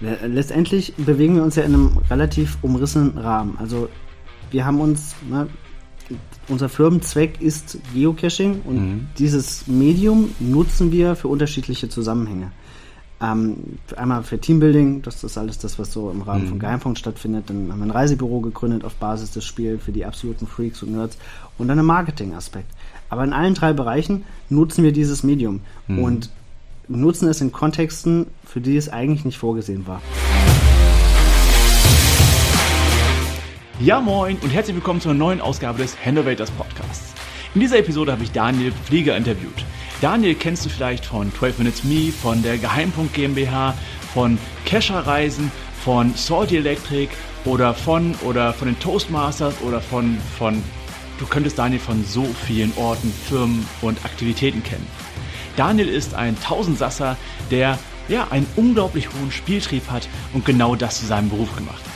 Letztendlich bewegen wir uns ja in einem relativ umrissenen Rahmen. Also wir haben uns, ne, unser Firmenzweck ist Geocaching und mhm. dieses Medium nutzen wir für unterschiedliche Zusammenhänge. Ähm, einmal für Teambuilding, das ist alles das, was so im Rahmen mhm. von Geheimpunkt stattfindet. Dann haben wir ein Reisebüro gegründet auf Basis des Spiels für die absoluten Freaks und Nerds und dann einen Marketing-Aspekt. Aber in allen drei Bereichen nutzen wir dieses Medium mhm. und nutzen es in Kontexten, für die es eigentlich nicht vorgesehen war. Ja moin und herzlich willkommen zu einer neuen Ausgabe des Handovators Podcasts. In dieser Episode habe ich Daniel Flieger interviewt. Daniel kennst du vielleicht von 12 Minutes Me, von der Geheimpunkt GmbH, von Kescher Reisen, von Salty Electric oder von oder von den Toastmasters oder von von du könntest Daniel von so vielen Orten, Firmen und Aktivitäten kennen. Daniel ist ein Tausendsasser, der ja einen unglaublich hohen Spieltrieb hat und genau das zu seinem Beruf gemacht hat.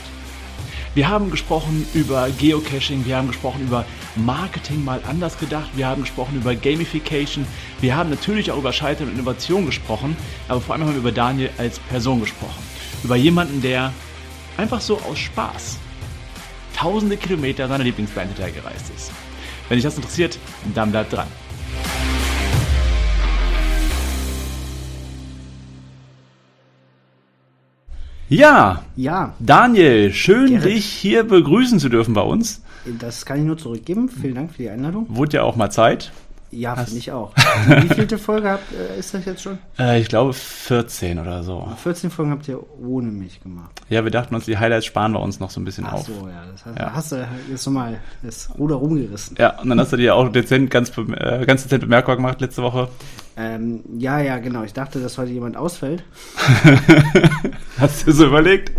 Wir haben gesprochen über Geocaching, wir haben gesprochen über Marketing mal anders gedacht, wir haben gesprochen über Gamification, wir haben natürlich auch über Scheitern und Innovation gesprochen, aber vor allem haben wir über Daniel als Person gesprochen. Über jemanden, der einfach so aus Spaß tausende Kilometer seiner Lieblingsband hinterhergereist ist. Wenn dich das interessiert, dann bleib dran. Ja, ja. Daniel, schön Gerrit. dich hier begrüßen zu dürfen bei uns. Das kann ich nur zurückgeben. Vielen Dank für die Einladung. Wurde ja auch mal Zeit. Ja, finde ich auch. Wie vielte Folge habt, äh, ist das jetzt schon? Äh, ich glaube 14 oder so. 14 Folgen habt ihr ohne mich gemacht. Ja, wir dachten uns, die Highlights sparen wir uns noch so ein bisschen Ach auf. so, ja. Das heißt, ja. hast du jetzt nochmal das Ruder rumgerissen. Ja, und dann hast du dir auch dezent, ganz, äh, ganz dezent bemerkbar gemacht letzte Woche. Ähm, ja, ja, genau. Ich dachte, dass heute jemand ausfällt. hast du so überlegt?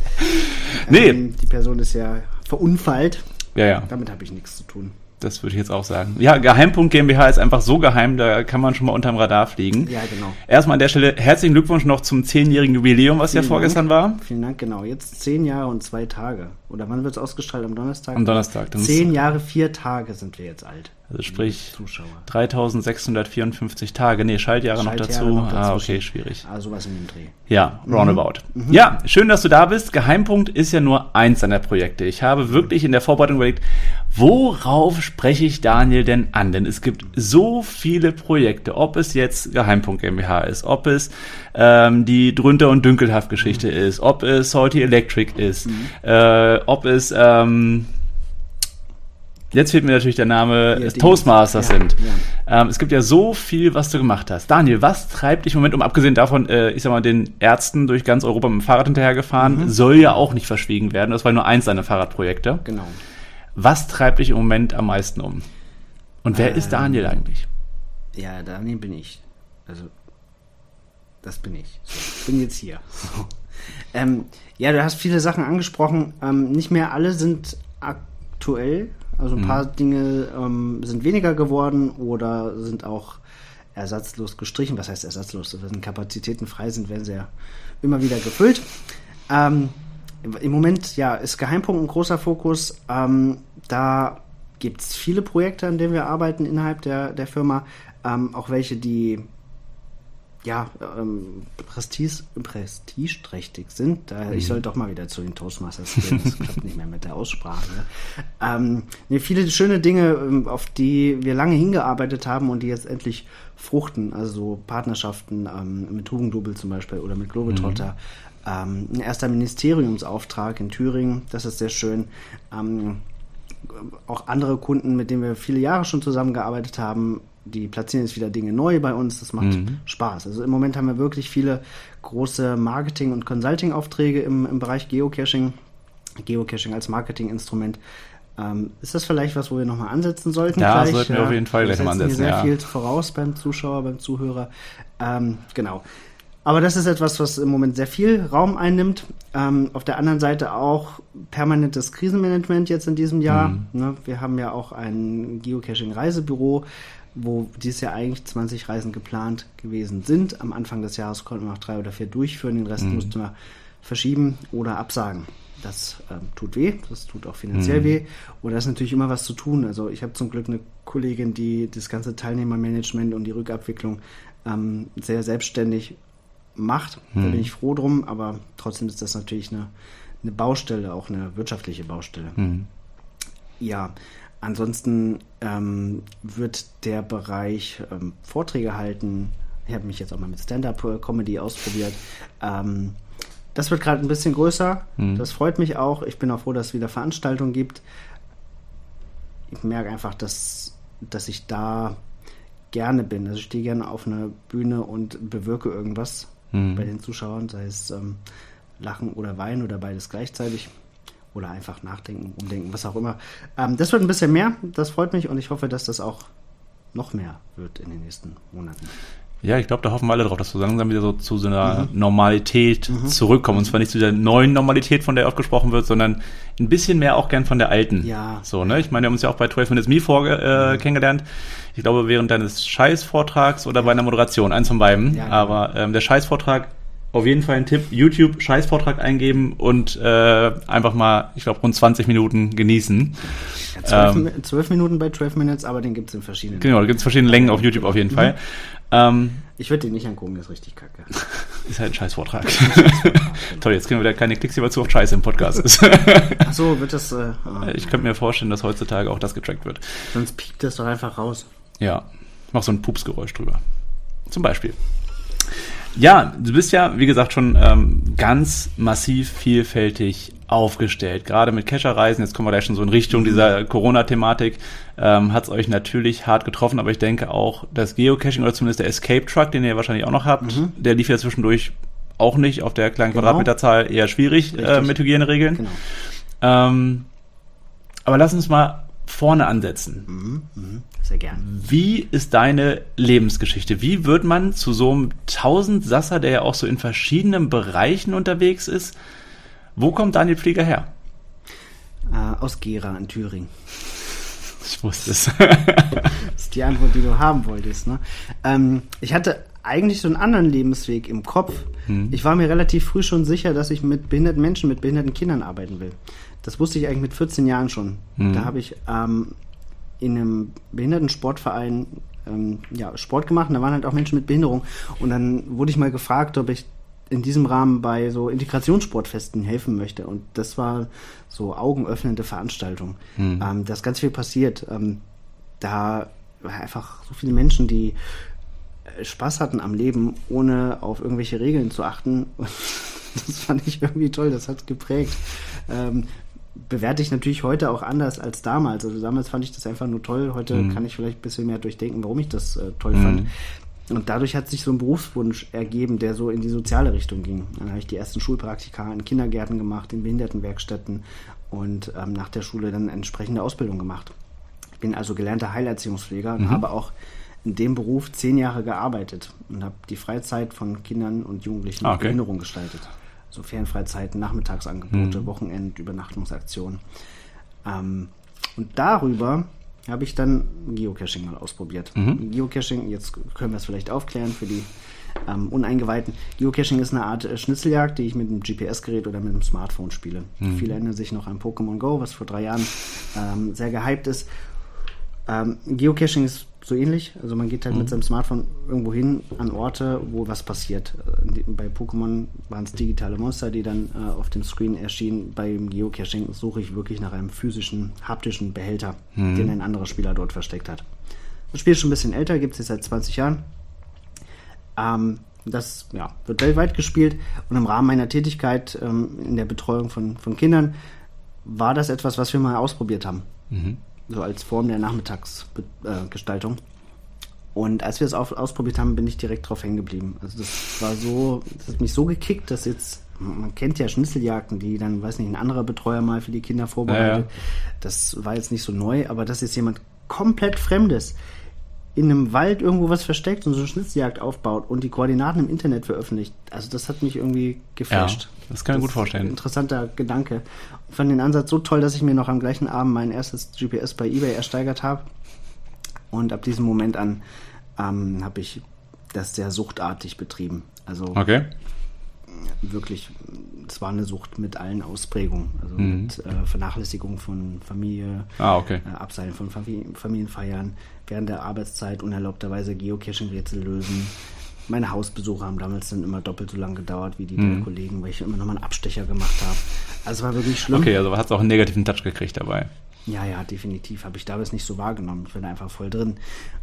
Nee. Ähm, die Person ist ja verunfallt. Ja, ja. Damit habe ich nichts zu tun. Das würde ich jetzt auch sagen. Ja, Geheimpunkt GmbH ist einfach so geheim, da kann man schon mal unterm Radar fliegen. Ja, genau. Erstmal an der Stelle herzlichen Glückwunsch noch zum zehnjährigen Jubiläum, was Vielen ja vorgestern Dank. war. Vielen Dank, genau. Jetzt zehn Jahre und zwei Tage. Oder wann wird es ausgestrahlt? Am Donnerstag? Am Donnerstag. Zehn Jahre, vier Tage sind wir jetzt alt. Also sprich 3654 Tage. Nee, Schaltjahre, Schaltjahre noch dazu. Noch ah, okay, schwierig. Ah, sowas in dem Dreh. Ja, mhm. roundabout. Mhm. Ja, schön, dass du da bist. Geheimpunkt ist ja nur eins deiner Projekte. Ich habe wirklich in der Vorbereitung überlegt, worauf spreche ich Daniel denn an? Denn es gibt so viele Projekte, ob es jetzt Geheimpunkt GmbH ist, ob es ähm, die Drunter- und Dünkelhaft-Geschichte mhm. ist, ob es Salty Electric ist, mhm. äh, ob es ähm, Jetzt fehlt mir natürlich der Name ja, Toastmasters ja, sind. Ja. Ähm, es gibt ja so viel, was du gemacht hast. Daniel, was treibt dich im Moment, um abgesehen davon, äh, ich sag mal, den Ärzten durch ganz Europa mit dem Fahrrad hinterhergefahren, mhm. soll ja auch nicht verschwiegen werden. Das war nur eins deiner Fahrradprojekte. Genau. Was treibt dich im Moment am meisten um? Und wer ähm, ist Daniel eigentlich? Ja, Daniel bin ich. Also, das bin ich. So, ich bin jetzt hier. ähm, ja, du hast viele Sachen angesprochen. Ähm, nicht mehr alle sind aktuell also ein mhm. paar Dinge ähm, sind weniger geworden oder sind auch ersatzlos gestrichen. Was heißt ersatzlos? Wenn Kapazitäten frei sind, werden sie ja immer wieder gefüllt. Ähm, Im Moment ja, ist Geheimpunkt ein großer Fokus. Ähm, da gibt es viele Projekte, an denen wir arbeiten innerhalb der, der Firma. Ähm, auch welche, die ja, ähm, Prestige, prestigeträchtig sind. Da, mhm. Ich soll doch mal wieder zu den Toastmasters gehen. Das klappt nicht mehr mit der Aussprache. Ähm, nee, viele schöne Dinge, ähm, auf die wir lange hingearbeitet haben und die jetzt endlich fruchten. Also Partnerschaften ähm, mit Hugendubel zum Beispiel oder mit Globetrotter. Mhm. Ähm, ein erster Ministeriumsauftrag in Thüringen, das ist sehr schön. Ähm, auch andere Kunden, mit denen wir viele Jahre schon zusammengearbeitet haben, die platzieren jetzt wieder Dinge neu bei uns. Das macht mhm. Spaß. Also im Moment haben wir wirklich viele große Marketing- und Consulting-Aufträge im, im Bereich Geocaching. Geocaching als Marketinginstrument. Ähm, ist das vielleicht was, wo wir nochmal ansetzen sollten? Ja, gleich? sollten wir auf jeden Fall gleich mal ansetzen. sehr ja. viel voraus beim Zuschauer, beim Zuhörer. Ähm, genau. Aber das ist etwas, was im Moment sehr viel Raum einnimmt. Ähm, auf der anderen Seite auch permanentes Krisenmanagement jetzt in diesem Jahr. Mhm. Ne, wir haben ja auch ein Geocaching-Reisebüro, wo dieses Jahr eigentlich 20 Reisen geplant gewesen sind. Am Anfang des Jahres konnten wir noch drei oder vier durchführen, den Rest mhm. mussten wir verschieben oder absagen. Das ähm, tut weh, das tut auch finanziell mhm. weh. Und da ist natürlich immer was zu tun. Also ich habe zum Glück eine Kollegin, die das ganze Teilnehmermanagement und die Rückabwicklung ähm, sehr selbstständig macht. Da bin ich froh drum, aber trotzdem ist das natürlich eine, eine Baustelle, auch eine wirtschaftliche Baustelle. Ja, ansonsten ähm, wird der Bereich ähm, Vorträge halten. Ich habe mich jetzt auch mal mit Stand-up-Comedy ausprobiert. Ähm, das wird gerade ein bisschen größer. Das freut mich auch. Ich bin auch froh, dass es wieder Veranstaltungen gibt. Ich merke einfach, dass, dass ich da gerne bin. Also ich stehe gerne auf einer Bühne und bewirke irgendwas bei den Zuschauern, sei es ähm, Lachen oder Weinen oder beides gleichzeitig. Oder einfach nachdenken, umdenken, was auch immer. Ähm, das wird ein bisschen mehr, das freut mich und ich hoffe, dass das auch noch mehr wird in den nächsten Monaten. Ja, ich glaube, da hoffen wir alle drauf, dass wir langsam wieder so zu so einer Normalität zurückkommen. Und zwar nicht zu der neuen Normalität, von der oft gesprochen wird, sondern ein bisschen mehr auch gern von der alten. Ja. So, ne? Ich meine, wir haben uns ja auch bei 12 Minutes Me vorge äh, kennengelernt. Ich glaube, während deines Scheißvortrags oder bei einer Moderation, eins von beiden. Ja, genau. Aber ähm, der Scheißvortrag, auf jeden Fall ein Tipp, YouTube Scheißvortrag eingeben und äh, einfach mal, ich glaube, rund 20 Minuten genießen. Ja, zwölf, Ähm. Mi- zwölf Minuten bei 12 Minutes, aber den gibt es in verschiedenen. Genau, da gibt es verschiedene Längen auf YouTube auf jeden Fall. Ähm, Ich würde den nicht angucken, der ist richtig kacke. Ist halt ein Scheißvortrag. Toll, jetzt kriegen wir wieder keine Klicks, die aber zu oft Scheiße im Podcast ist. Achso, wird das. Äh, ah, ich könnte mir vorstellen, dass heutzutage auch das getrackt wird. sonst piept das doch einfach raus. Ja, ich mach so ein Pupsgeräusch drüber. Zum Beispiel. Ja, du bist ja, wie gesagt, schon ähm, ganz massiv vielfältig aufgestellt. Gerade mit Kescherreisen, jetzt kommen wir gleich schon so in Richtung dieser Corona-Thematik, ähm, hat es euch natürlich hart getroffen, aber ich denke auch das Geocaching oder zumindest der Escape Truck, den ihr wahrscheinlich auch noch habt, der lief ja zwischendurch auch nicht auf der kleinen Genau. Quadratmeterzahl eher schwierig äh, mit Hygieneregeln. Genau. Ähm, aber lass uns mal vorne ansetzen. Sehr gern. Wie ist deine Lebensgeschichte? Wie wird man zu so einem Tausendsasser, der ja auch so in verschiedenen Bereichen unterwegs ist? Wo kommt Daniel Pfleger her? Äh, aus Gera in Thüringen. Ich wusste es. Das ist die Antwort, die du haben wolltest. Ne? Ähm, ich hatte eigentlich so einen anderen Lebensweg im Kopf. Ich war mir relativ früh schon sicher, dass ich mit behinderten Menschen, mit behinderten Kindern arbeiten will. Das wusste ich eigentlich mit 14 Jahren schon. Da habe ich ähm, in einem Behindertensportverein ähm, ja, Sport gemacht und da waren halt auch Menschen mit Behinderung. Und dann wurde ich mal gefragt, ob ich in diesem Rahmen bei so Integrationssportfesten helfen möchte. Und das war so augenöffnende Veranstaltung. Ähm, da ist ganz viel passiert. Ähm, da war einfach so viele Menschen, die äh, Spaß hatten am Leben, ohne auf irgendwelche Regeln zu achten. Und das fand ich irgendwie toll, das hat geprägt. Ähm, bewerte ich natürlich heute auch anders als damals. Also damals fand ich das einfach nur toll. Heute kann ich vielleicht ein bisschen mehr durchdenken, warum ich das äh, toll fand. Und dadurch hat sich so ein Berufswunsch ergeben, der so in die soziale Richtung ging. Dann habe ich die ersten Schulpraktika in Kindergärten gemacht, in Behindertenwerkstätten und ähm, nach der Schule dann entsprechende Ausbildung gemacht. Ich bin also gelernter Heilerziehungspfleger und habe auch in dem Beruf zehn Jahre gearbeitet und habe die Freizeit von Kindern und Jugendlichen Ah, mit okay. Behinderung gestaltet. So Ferienfreizeiten, Nachmittagsangebote, Wochenend, Übernachtungsaktionen. Ähm, und darüber habe ich dann Geocaching mal ausprobiert. Geocaching, jetzt können wir es vielleicht aufklären für die ähm, Uneingeweihten. Geocaching ist eine Art äh, Schnitzeljagd, die ich mit einem GPS-Gerät oder mit einem Smartphone spiele. Viele erinnern sich noch an Pokémon Go, was vor drei Jahren ähm, sehr gehypt ist. Ähm, Geocaching ist so ähnlich. Also man geht halt mit seinem Smartphone irgendwo hin an Orte, wo was passiert. Äh, Bei Pokémon waren es digitale Monster, die dann äh, auf dem Screen erschienen. Beim Geocaching suche ich wirklich nach einem physischen, haptischen Behälter, den ein anderer Spieler dort versteckt hat. Das Spiel ist schon ein bisschen älter, gibt es jetzt seit 20 Jahren. Ähm, das ja, wird weltweit gespielt und im Rahmen meiner Tätigkeit ähm, in der Betreuung von, von Kindern war das etwas, was wir mal ausprobiert haben. So als Form der Nachmittagsgestaltung. Gestaltung. und als wir es ausprobiert haben, bin ich direkt drauf hängen geblieben. Also das war so, das hat mich so gekickt, dass jetzt, man kennt ja Schnitzeljagden, die dann, weiß nicht, ein anderer Betreuer mal für die Kinder vorbereitet. Ja, Das war jetzt nicht so neu, aber dass jetzt jemand komplett Fremdes in einem Wald irgendwo was versteckt und so eine Schnitzeljagd aufbaut und die Koordinaten im Internet veröffentlicht, also das hat mich irgendwie geflasht. Ja, das kann ich mir gut vorstellen. Interessanter Gedanke. Ich fand den Ansatz so toll, dass ich mir noch am gleichen Abend mein erstes GPS bei eBay ersteigert habe. Und ab diesem Moment an ähm, habe ich das sehr suchtartig betrieben. Also Okay. Wirklich, es war eine Sucht mit allen Ausprägungen. Also Mhm. mit äh, Vernachlässigung von Familie, Ah, okay. äh, Abseilen von Famili- Familienfeiern, während der Arbeitszeit unerlaubterweise Geocaching-Rätsel lösen, meine Hausbesuche haben damals dann immer doppelt so lange gedauert wie die der Mhm. Kollegen, weil ich immer nochmal einen Abstecher gemacht habe. Also es war wirklich schlimm. Okay, also hat es auch einen negativen Touch gekriegt dabei. Ja, ja, definitiv. Habe ich damals nicht so wahrgenommen. Ich da einfach voll drin.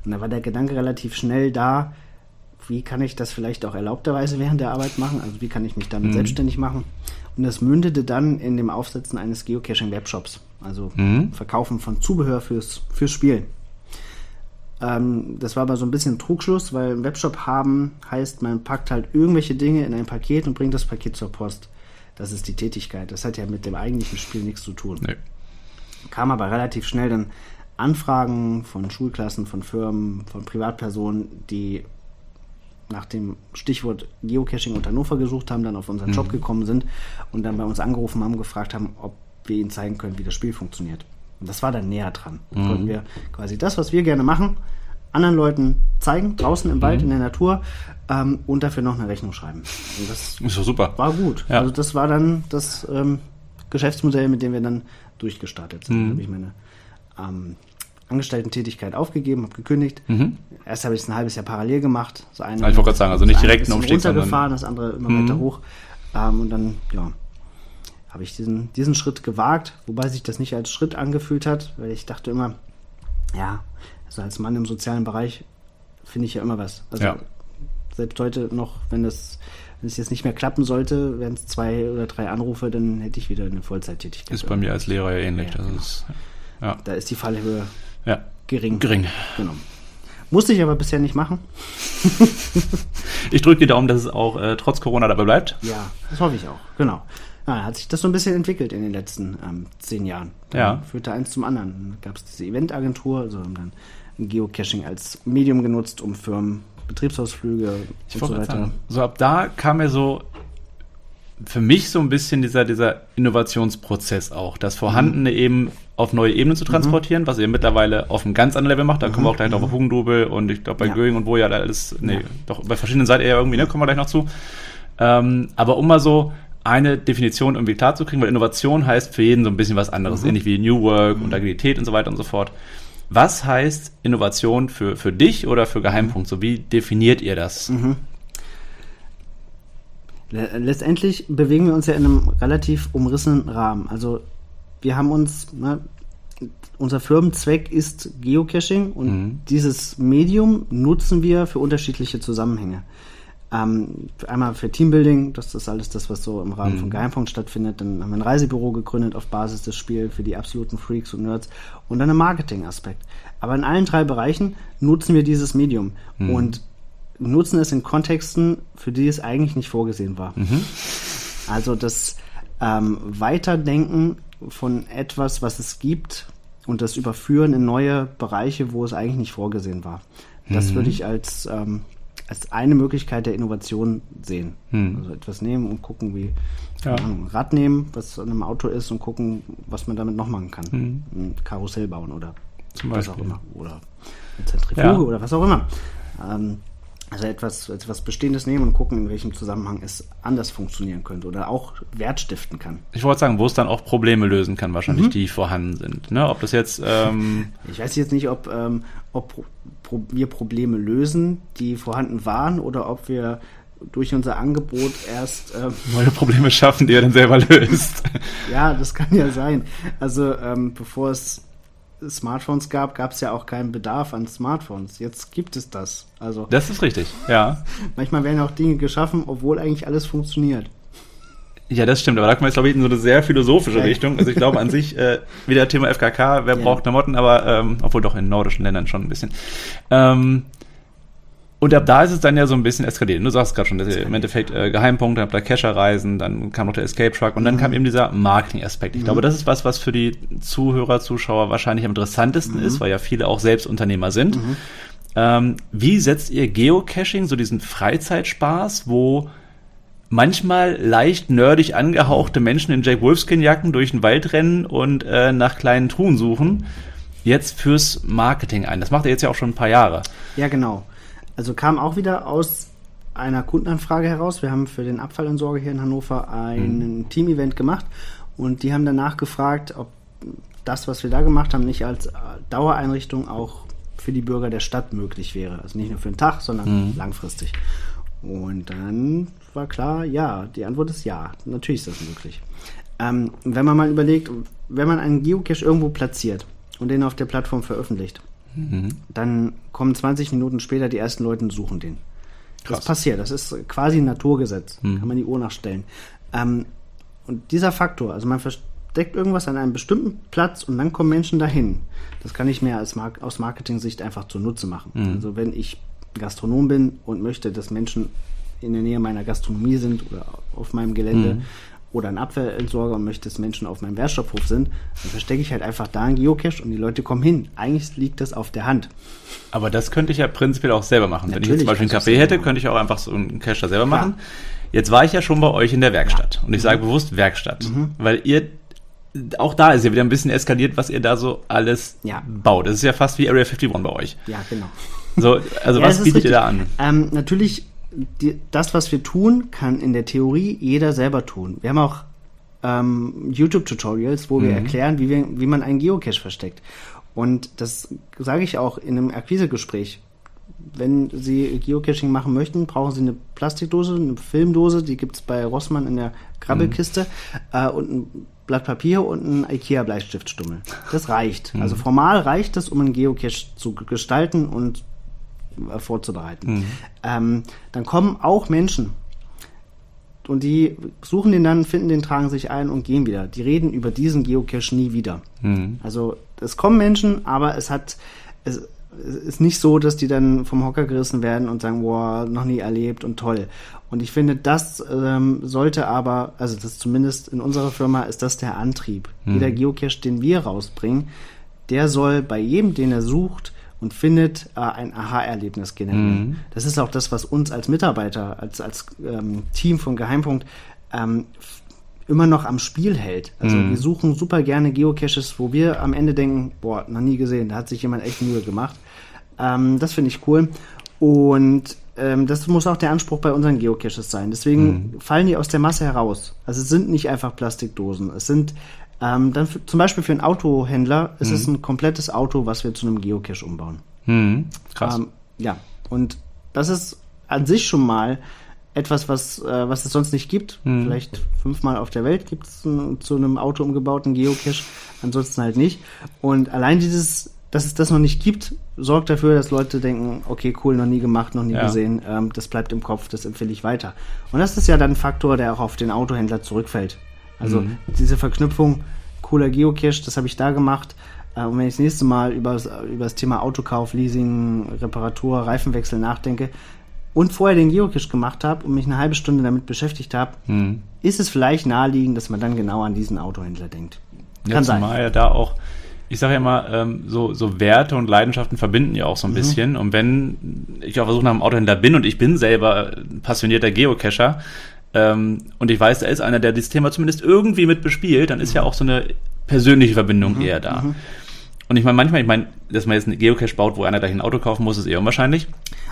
Und da war der Gedanke relativ schnell da, wie kann ich das vielleicht auch erlaubterweise während der Arbeit machen? Also wie kann ich mich damit selbstständig machen? Und das mündete dann in dem Aufsetzen eines Geocaching-Webshops. Also Mhm. Verkaufen von Zubehör fürs, fürs Spielen. Ähm, das war aber so ein bisschen Trugschluss, weil ein Webshop haben heißt, man packt halt irgendwelche Dinge in ein Paket und bringt das Paket zur Post. Das ist die Tätigkeit. Das hat ja mit dem eigentlichen Spiel nichts zu tun Nee. kam aber relativ schnell dann Anfragen von Schulklassen, von Firmen, von Privatpersonen, die nach dem Stichwort Geocaching und Hannover gesucht haben, dann auf unseren Job gekommen sind und dann bei uns angerufen haben, gefragt haben, ob wir ihnen zeigen können, wie das Spiel funktioniert. Und das war dann näher dran. Dann konnten wir quasi das, was wir gerne machen, anderen Leuten zeigen, draußen im Wald, in der Natur ähm, und dafür noch eine Rechnung schreiben. Und das Ist doch super. war gut. Ja. Also das war dann das ähm, Geschäftsmodell, mit dem wir dann durchgestartet sind. Mhm. Da habe ich meine ähm, Angestellten-Tätigkeit aufgegeben, habe gekündigt. Erst habe ich es ein halbes Jahr parallel gemacht. So eine, Mhm. Ah, ich wollte gerade sagen, also nicht direkt einen Umstieg, Mhm. runtergefahren, das andere immer weiter hoch. Ähm, und dann, ja, habe ich diesen, diesen Schritt gewagt, wobei sich das nicht als Schritt angefühlt hat, weil ich dachte immer, ja, also als Mann im sozialen Bereich finde ich ja immer was. Also Ja. selbst heute noch, wenn das wenn es jetzt nicht mehr klappen sollte, wären es zwei oder drei Anrufe, dann hätte ich wieder eine Vollzeittätigkeit. Ist bei mir als Lehrer ja ähnlich. Ja, genau. ist, ja. Da ist die Fallhöhe ja. gering. Gering. Genau. Musste ich aber bisher nicht machen. Ich drücke die Daumen, dass es auch äh, trotz Corona dabei bleibt. Ja, das hoffe ich auch. Genau. Ja, hat sich das so ein bisschen entwickelt in den letzten ähm, zehn Jahren. Dann Ja. Führte eins zum anderen. Dann gab es diese Eventagentur, also haben dann Geocaching als Medium genutzt, um Firmen Betriebsausflüge Ich und so weiter. sagen, so ab da kam mir so für mich so ein bisschen dieser, dieser Innovationsprozess auch, das Vorhandene eben auf neue Ebenen zu transportieren, was ihr mittlerweile auf einem ganz anderen Level macht. Da kommen wir auch gleich noch auf Hugendubel und ich glaube bei Ja. Göing und wo ja da alles, nee, Ja. doch bei verschiedenen seid ihr ja irgendwie, ne, kommen wir gleich noch zu. Ähm, aber um mal so eine Definition irgendwie klar zu kriegen, weil Innovation heißt für jeden so ein bisschen was anderes, ähnlich wie New Work und Agilität und so weiter und so fort. Was heißt Innovation für, für dich oder für Geheimpunkt? So wie definiert ihr das? Le- Letztendlich bewegen wir uns ja in einem relativ umrissenen Rahmen. Also wir haben uns, ne, unser Firmenzweck ist Geocaching und Mhm. dieses Medium nutzen wir für unterschiedliche Zusammenhänge. Ähm, einmal für Teambuilding, das ist alles das, was so im Rahmen Mhm. von Geheimpunkt stattfindet. Dann haben wir ein Reisebüro gegründet auf Basis des Spiels für die absoluten Freaks und Nerds und dann einen Marketing-Aspekt. Aber in allen drei Bereichen nutzen wir dieses Medium Mhm. und nutzen es in Kontexten, für die es eigentlich nicht vorgesehen war. Also das ähm, Weiterdenken von etwas, was es gibt und das Überführen in neue Bereiche, wo es eigentlich nicht vorgesehen war. Das würde ich als, ähm, als eine Möglichkeit der Innovation sehen. Also etwas nehmen und gucken, wie Ja. ein Rad nehmen, was an einem Auto ist und gucken, was man damit noch machen kann. Ein Karussell bauen oder Zum was auch Beispiel. immer. Oder eine Zentrifuge Ja. oder was auch immer. Ähm, also etwas, etwas Bestehendes nehmen und gucken, in welchem Zusammenhang es anders funktionieren könnte oder auch Wert stiften kann. Ich wollte sagen, wo es dann auch Probleme lösen kann, wahrscheinlich, die vorhanden sind. Ne? Ob das jetzt, ähm, Ich weiß jetzt nicht, ob, ähm, ob pro, wir Probleme lösen, die vorhanden waren, oder ob wir durch unser Angebot erst ähm, neue Probleme schaffen, die er dann selber löst. Ja, das kann ja sein. Also ähm, bevor es Smartphones gab, gab es ja auch keinen Bedarf an Smartphones. Jetzt gibt es das. Also Das ist richtig, ja. manchmal werden auch Dinge geschaffen, obwohl eigentlich alles funktioniert. Ja, das stimmt, aber da kommen wir jetzt, glaube ich, in so eine sehr philosophische Ja. Richtung. Also ich glaube an sich, äh, wieder Thema FKK, wer Ja. braucht Klamotten, aber ähm, obwohl doch in nordischen Ländern schon ein bisschen. Ähm, und ab da ist es dann ja so ein bisschen eskaliert. Du sagst gerade schon, dass ihr im Endeffekt äh, Geheimpunkt, dann habt ihr Cacher-Reisen, dann kam noch der Escape Truck und dann kam eben dieser Marketing-Aspekt. Ich glaube, das ist was, was für die Zuhörer, Zuschauer wahrscheinlich am interessantesten ist, weil ja viele auch selbst Unternehmer sind. Ähm, wie setzt ihr Geocaching, so diesen Freizeitspaß, wo manchmal leicht nerdig angehauchte Menschen in Jack Wolfskin-Jacken durch den Wald rennen und äh, nach kleinen Truhen suchen, jetzt fürs Marketing ein. Das macht er jetzt ja auch schon ein paar Jahre. Ja, genau. Also kam auch wieder aus einer Kundenanfrage heraus. Wir haben für den Abfallentsorger hier in Hannover ein Team-Event gemacht und die haben danach gefragt, ob das, was wir da gemacht haben, nicht als Dauereinrichtung auch für die Bürger der Stadt möglich wäre. Also nicht nur für einen Tag, sondern langfristig. Und dann war klar, ja, die Antwort ist ja. Natürlich ist das möglich. Ähm, wenn man mal überlegt, wenn man einen Geocache irgendwo platziert und den auf der Plattform veröffentlicht, mhm. dann kommen 20 Minuten später die ersten Leute und suchen den. Krass. Das passiert, das ist quasi ein Naturgesetz, mhm. kann man die Uhr nachstellen. Ähm, und dieser Faktor, also man versteckt irgendwas an einem bestimmten Platz und dann kommen Menschen dahin. Das kann ich mir als Mar aus Marketing-Sicht einfach zunutze machen. Mhm. Also wenn ich Gastronom bin und möchte, dass Menschen in der Nähe meiner Gastronomie sind oder auf meinem Gelände mhm. Oder ein Abfallentsorger und möchte, dass Menschen auf meinem Wertstoffhof sind, dann verstecke ich halt einfach da einen Geocache und die Leute kommen hin. Eigentlich liegt das auf der Hand. Aber das könnte ich ja prinzipiell auch selber machen. Natürlich Wenn ich jetzt zum Beispiel einen Café hätte, machen. könnte ich auch einfach so einen Cache da selber Klar. machen. Jetzt war ich ja schon bei euch in der Werkstatt. Ja. Und ich sage mhm. bewusst Werkstatt, mhm. weil ihr auch da ist ja wieder ein bisschen eskaliert, was ihr da so alles ja. baut. Das ist ja fast wie Area 51 bei euch. Ja, genau. So, also ja, was bietet ihr da an? Ähm, natürlich, die, das, was wir tun, kann in der Theorie jeder selber tun. Wir haben auch ähm, YouTube-Tutorials, wo wir mhm. erklären, wie, wir, wie man einen Geocache versteckt. Und das sage ich auch in einem Akquisegespräch. Wenn Sie Geocaching machen möchten, brauchen Sie eine Plastikdose, eine Filmdose, die gibt es bei Rossmann in der Krabbelkiste mhm. äh, und ein Blatt Papier und ein IKEA-Bleistiftstummel. Das reicht. Mhm. Also formal reicht das, um einen Geocache zu gestalten und vorzubereiten. Mhm. Ähm, dann kommen auch Menschen und die suchen den dann, finden den, tragen sich ein und gehen wieder. Die reden über diesen Geocache nie wieder. Mhm. Also es kommen Menschen, aber es hat es ist nicht so, dass die dann vom Hocker gerissen werden und sagen, boah, noch nie erlebt und toll. Und ich finde, das ähm, sollte aber, also das zumindest in unserer Firma ist das der Antrieb. Mhm. Jeder Geocache, den wir rausbringen, der soll bei jedem, den er sucht, und findet äh, ein Aha-Erlebnis generieren. Mhm. Das ist auch das, was uns als Mitarbeiter, als, als ähm, Team von Geheimpunkt ähm, immer noch am Spiel hält. Also mhm. wir suchen super gerne Geocaches, wo wir am Ende denken, boah, noch nie gesehen, da hat sich jemand echt Mühe gemacht. Ähm, das finde ich cool. Und ähm, das muss auch der Anspruch bei unseren Geocaches sein. Deswegen mhm. fallen die aus der Masse heraus. Also es sind nicht einfach Plastikdosen. Es sind ähm, dann für, zum Beispiel für einen Autohändler ist mhm. es ein komplettes Auto, was wir zu einem Geocache umbauen. Mhm. Krass. Ähm, ja, und das ist an sich schon mal etwas, was, äh, was es sonst nicht gibt. Mhm. Vielleicht fünfmal auf der Welt gibt es zu einem Auto umgebauten Geocache, ansonsten halt nicht. Und allein dieses, dass es das noch nicht gibt, sorgt dafür, dass Leute denken, okay, cool, noch nie gemacht, noch nie ja. gesehen, ähm, das bleibt im Kopf, das empfehle ich weiter. Und das ist ja dann ein Faktor, der auch auf den Autohändler zurückfällt. Also mhm. diese Verknüpfung, cooler Geocache, das habe ich da gemacht. Äh, und wenn ich das nächste Mal über, über das Thema Autokauf, Leasing, Reparatur, Reifenwechsel nachdenke und vorher den Geocache gemacht habe und mich eine halbe Stunde damit beschäftigt habe, mhm. ist es vielleicht naheliegend, dass man dann genau an diesen Autohändler denkt. Kann ja, sein. Zumal ja da auch ich sage ja immer, ähm, so, so Werte und Leidenschaften verbinden ja auch so ein mhm. bisschen. Und wenn ich auf der Suche nach einem Autohändler bin und ich bin selber passionierter Geocacher, ähm, und ich weiß, da ist einer, der dieses Thema zumindest irgendwie mit bespielt, dann ist mhm. ja auch so eine persönliche Verbindung mhm. eher da. Mhm. Und ich meine, manchmal, ich meine, dass man jetzt einen Geocache baut, wo einer gleich ein Auto kaufen muss, ist eher unwahrscheinlich.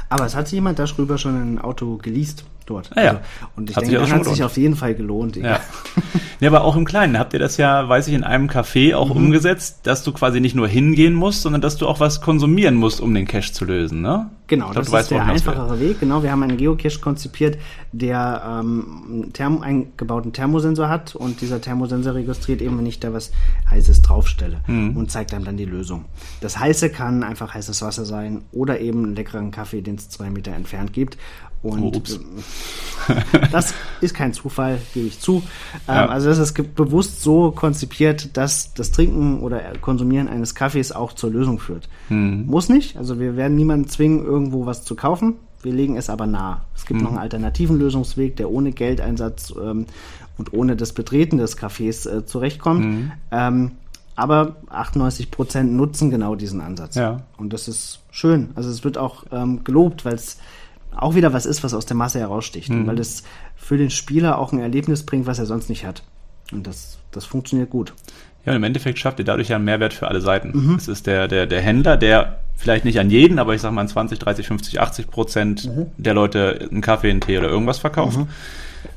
Aber es hat sich jemand darüber schon ein Auto geleast dort. Ah, ja. Also, und ich hat denke, das hat sich auf jeden Fall gelohnt. Ja. ja, aber auch im Kleinen habt ihr das ja, weiß ich, in einem Café auch mhm. umgesetzt, dass du quasi nicht nur hingehen musst, sondern dass du auch was konsumieren musst, um den Cache zu lösen, ne? Genau, glaub, das ist der einfachere Weg. Genau, wir haben einen Geocache konzipiert, der ähm, einen eingebauten Thermosensor hat und dieser Thermosensor registriert eben, wenn ich da was Heißes draufstelle mhm. und zeigt einem dann die Lösung. Das Heiße kann einfach heißes Wasser sein oder eben einen leckeren Kaffee, den es zwei Meter entfernt gibt. Und oh, das ist kein Zufall, gebe ich zu. Ähm, ja. Also das ist bewusst so konzipiert, dass das Trinken oder Konsumieren eines Kaffees auch zur Lösung führt. Mhm. Muss nicht. Also wir werden niemanden zwingen, irgendwo was zu kaufen. Wir legen es aber nahe. Es gibt mhm. noch einen alternativen Lösungsweg, der ohne Geldeinsatz ähm, und ohne das Betreten des Cafés äh, zurechtkommt. Mhm. Ähm, aber 98 Prozent nutzen genau diesen Ansatz. Ja. Und das ist schön. Also es wird auch ähm, gelobt, weil es auch wieder was ist, was aus der Masse heraussticht. Mhm. weil das für den Spieler auch ein Erlebnis bringt, was er sonst nicht hat. Und das, das funktioniert gut. Ja, und im Endeffekt schafft ihr dadurch ja einen Mehrwert für alle Seiten. Mhm. Es ist der, der, der Händler, der vielleicht nicht an jeden, aber ich sag mal an 20, 30, 50, 80 Prozent mhm. der Leute einen Kaffee, einen Tee oder irgendwas verkauft. Mhm.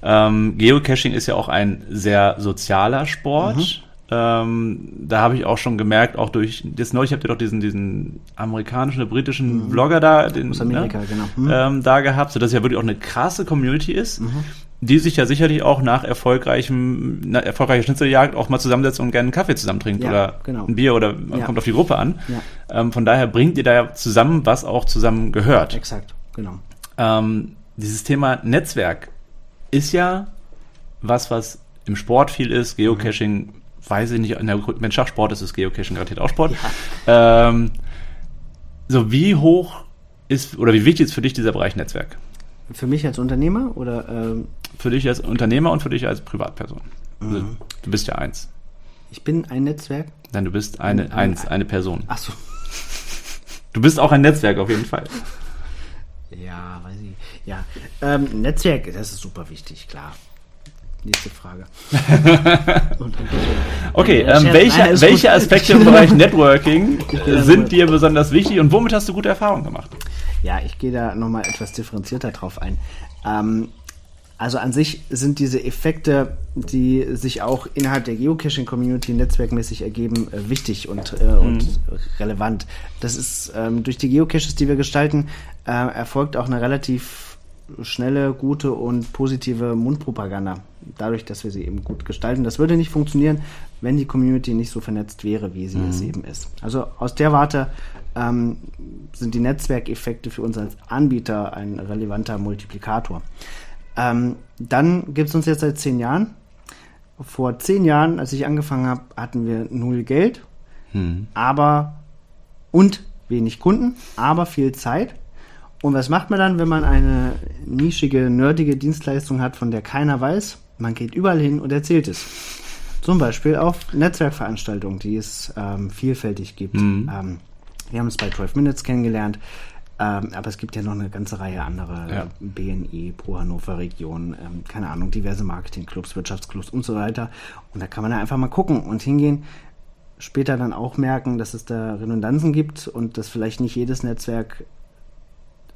Ähm, Geocaching ist ja auch ein sehr sozialer Sport. Ähm, da habe ich auch schon gemerkt, auch durch das neulich habt ihr doch diesen, diesen amerikanischen oder britischen mhm. Blogger da, den, aus Amerika, ne? genau. Mhm. Ähm, da gehabt, sodass es ja wirklich auch eine krasse Community ist. Mhm die sich ja sicherlich auch nach erfolgreichem, nach erfolgreicher Schnitzeljagd auch mal zusammensetzt und gerne einen Kaffee zusammen trinkt ja, oder genau. ein Bier oder ja. kommt auf die Gruppe an. Ja. Ähm, von daher bringt ihr da ja zusammen, was auch zusammen gehört. Exakt, genau. Ähm, dieses Thema Netzwerk ist ja was, was im Sport viel ist, Geocaching, mhm. Weiß ich nicht, in der, wenn Schachsport ist, ist Geocaching garantiert auch Sport. Ähm, so, wie hoch ist oder wie wichtig ist für dich dieser Bereich Netzwerk? Für mich als Unternehmer oder? Ähm für dich als Unternehmer und für dich als Privatperson. Mhm. Also, du bist ja eins. Ich bin ein Netzwerk? Nein, du bist eine, ein, eins, eine Person. Ach so. Du bist auch ein Netzwerk auf jeden Fall. Ja, weiß ich. Ja, ähm, Netzwerk, das ist super wichtig, klar. Nächste Frage. okay, ähm, welche, welche Aspekte im Bereich Networking sind dir besonders wichtig und womit hast du gute Erfahrungen gemacht? Ja, ich gehe da nochmal etwas differenzierter drauf ein. Ähm, also an sich sind diese Effekte, die sich auch innerhalb der Geocaching-Community netzwerkmäßig ergeben, äh, wichtig und, äh, mhm. und relevant. Das ist ähm, durch die Geocaches, die wir gestalten, äh, erfolgt auch eine relativ schnelle, gute und positive Mundpropaganda. Dadurch, dass wir sie eben gut gestalten. Das würde nicht funktionieren, wenn die Community nicht so vernetzt wäre, wie sie mhm. es eben ist. Also aus der Warte ähm, sind die Netzwerkeffekte für uns als Anbieter ein relevanter Multiplikator. Ähm, dann gibt es uns jetzt seit zehn Jahren. Vor zehn Jahren, als ich angefangen habe, hatten wir null Geld, hm. aber und wenig Kunden, aber viel Zeit. Und was macht man dann, wenn man eine nischige, nerdige Dienstleistung hat, von der keiner weiß? Man geht überall hin und erzählt es. Zum Beispiel auf Netzwerkveranstaltungen, die es ähm, vielfältig gibt. Mhm. Ähm, wir haben es bei 12 Minutes kennengelernt. Ähm, aber es gibt ja noch eine ganze Reihe anderer ja. BNE, Pro Hannover Region, ähm, keine Ahnung, diverse Marketingclubs, Wirtschaftsclubs und so weiter. Und da kann man ja einfach mal gucken und hingehen. Später dann auch merken, dass es da Redundanzen gibt und dass vielleicht nicht jedes Netzwerk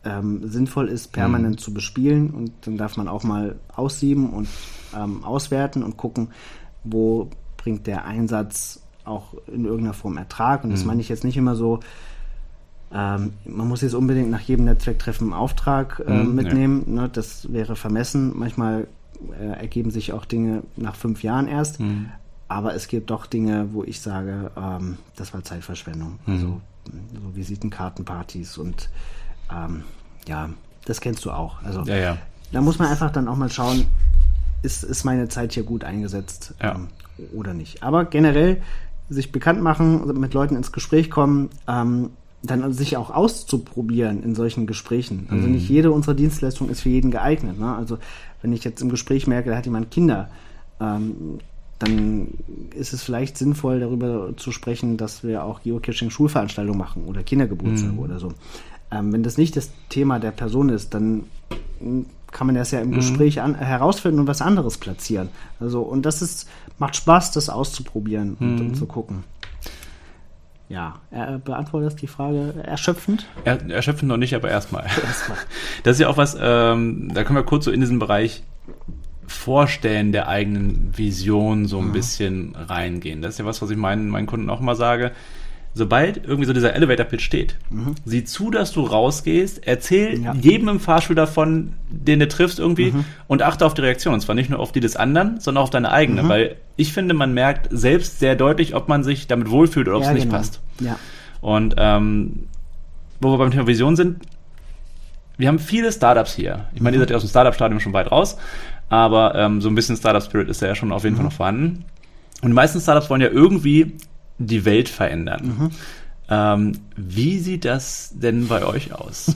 ähm, sinnvoll ist, permanent mhm. zu bespielen. Und dann darf man auch mal aussieben und ähm, auswerten und gucken, wo bringt der Einsatz auch in irgendeiner Form Ertrag. Und das mhm. meine ich jetzt nicht immer so, ähm, man muss jetzt unbedingt nach jedem Netzwerktreffen einen Auftrag äh, mhm, mitnehmen. Ja. Ne, das wäre vermessen. Manchmal äh, ergeben sich auch Dinge nach fünf Jahren erst. Mhm. Aber es gibt doch Dinge, wo ich sage, ähm, das war Zeitverschwendung. Mhm. Also so Visitenkartenpartys und ähm, ja, das kennst du auch. Also ja, ja. da muss man einfach dann auch mal schauen, ist, ist meine Zeit hier gut eingesetzt ja. ähm, oder nicht. Aber generell sich bekannt machen, mit Leuten ins Gespräch kommen, ähm, dann sich auch auszuprobieren in solchen Gesprächen. Also mhm. nicht jede unserer Dienstleistungen ist für jeden geeignet. Ne? Also wenn ich jetzt im Gespräch merke, da hat jemand Kinder, ähm, dann ist es vielleicht sinnvoll, darüber zu sprechen, dass wir auch Geocaching-Schulveranstaltungen machen oder Kindergeburtstage mhm. oder so. Ähm, wenn das nicht das Thema der Person ist, dann kann man das ja im mhm. Gespräch an, herausfinden und was anderes platzieren. Also, und das ist, macht Spaß, das auszuprobieren und, und mhm. zu gucken. Ja, er beantwortet die Frage erschöpfend? Er, erschöpfend noch nicht, aber erstmal. erstmal. Das ist ja auch was, ähm, da können wir kurz so in diesen Bereich Vorstellen der eigenen Vision so ein mhm. bisschen reingehen. Das ist ja was, was ich meinen, meinen Kunden auch immer sage sobald irgendwie so dieser Elevator-Pitch steht, mhm. sieh zu, dass du rausgehst, erzähl ja. jedem im Fahrstuhl davon, den du triffst irgendwie mhm. und achte auf die Reaktion. Und zwar nicht nur auf die des anderen, sondern auf deine eigene. Mhm. Weil ich finde, man merkt selbst sehr deutlich, ob man sich damit wohlfühlt oder ob ja, es nicht genau. passt. Ja. Und ähm, wo wir beim Thema Vision sind, wir haben viele Startups hier. Ich meine, ihr mhm. seid ja aus dem Startup-Stadium schon weit raus, aber ähm, so ein bisschen Startup-Spirit ist ja schon auf jeden Fall mhm. noch vorhanden. Und die meisten Startups wollen ja irgendwie die Welt verändern. Mhm. Ähm, wie sieht das denn bei euch aus?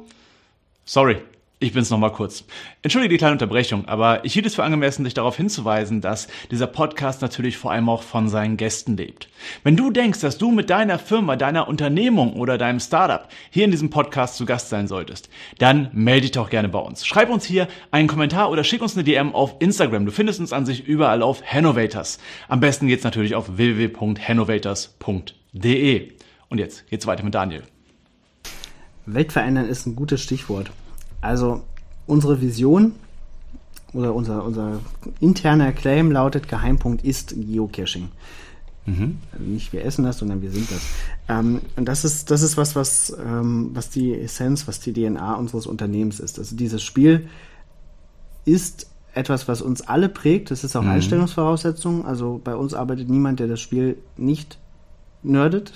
Sorry, ich bin's nochmal kurz. Entschuldige die kleine Unterbrechung, aber ich hielt es für angemessen, dich darauf hinzuweisen, dass dieser Podcast natürlich vor allem auch von seinen Gästen lebt. Wenn du denkst, dass du mit deiner Firma, deiner Unternehmung oder deinem Startup hier in diesem Podcast zu Gast sein solltest, dann melde dich doch gerne bei uns. Schreib uns hier einen Kommentar oder schick uns eine DM auf Instagram. Du findest uns an sich überall auf Hannovators. Am besten geht's natürlich auf www.hannovators.de. Und jetzt geht's weiter mit Daniel. Weltverändern ist ein gutes Stichwort. Also unsere Vision oder unser, unser interner Claim lautet, Geheimpunkt ist Geocaching. Mhm. Nicht wir essen das, sondern wir sind das. Ähm, und das ist, das ist was, was, ähm, was die Essenz, was die DNA unseres Unternehmens ist. Also dieses Spiel ist etwas, was uns alle prägt. Das ist auch mhm. Einstellungsvoraussetzung. Also bei uns arbeitet niemand, der das Spiel nicht nerdet.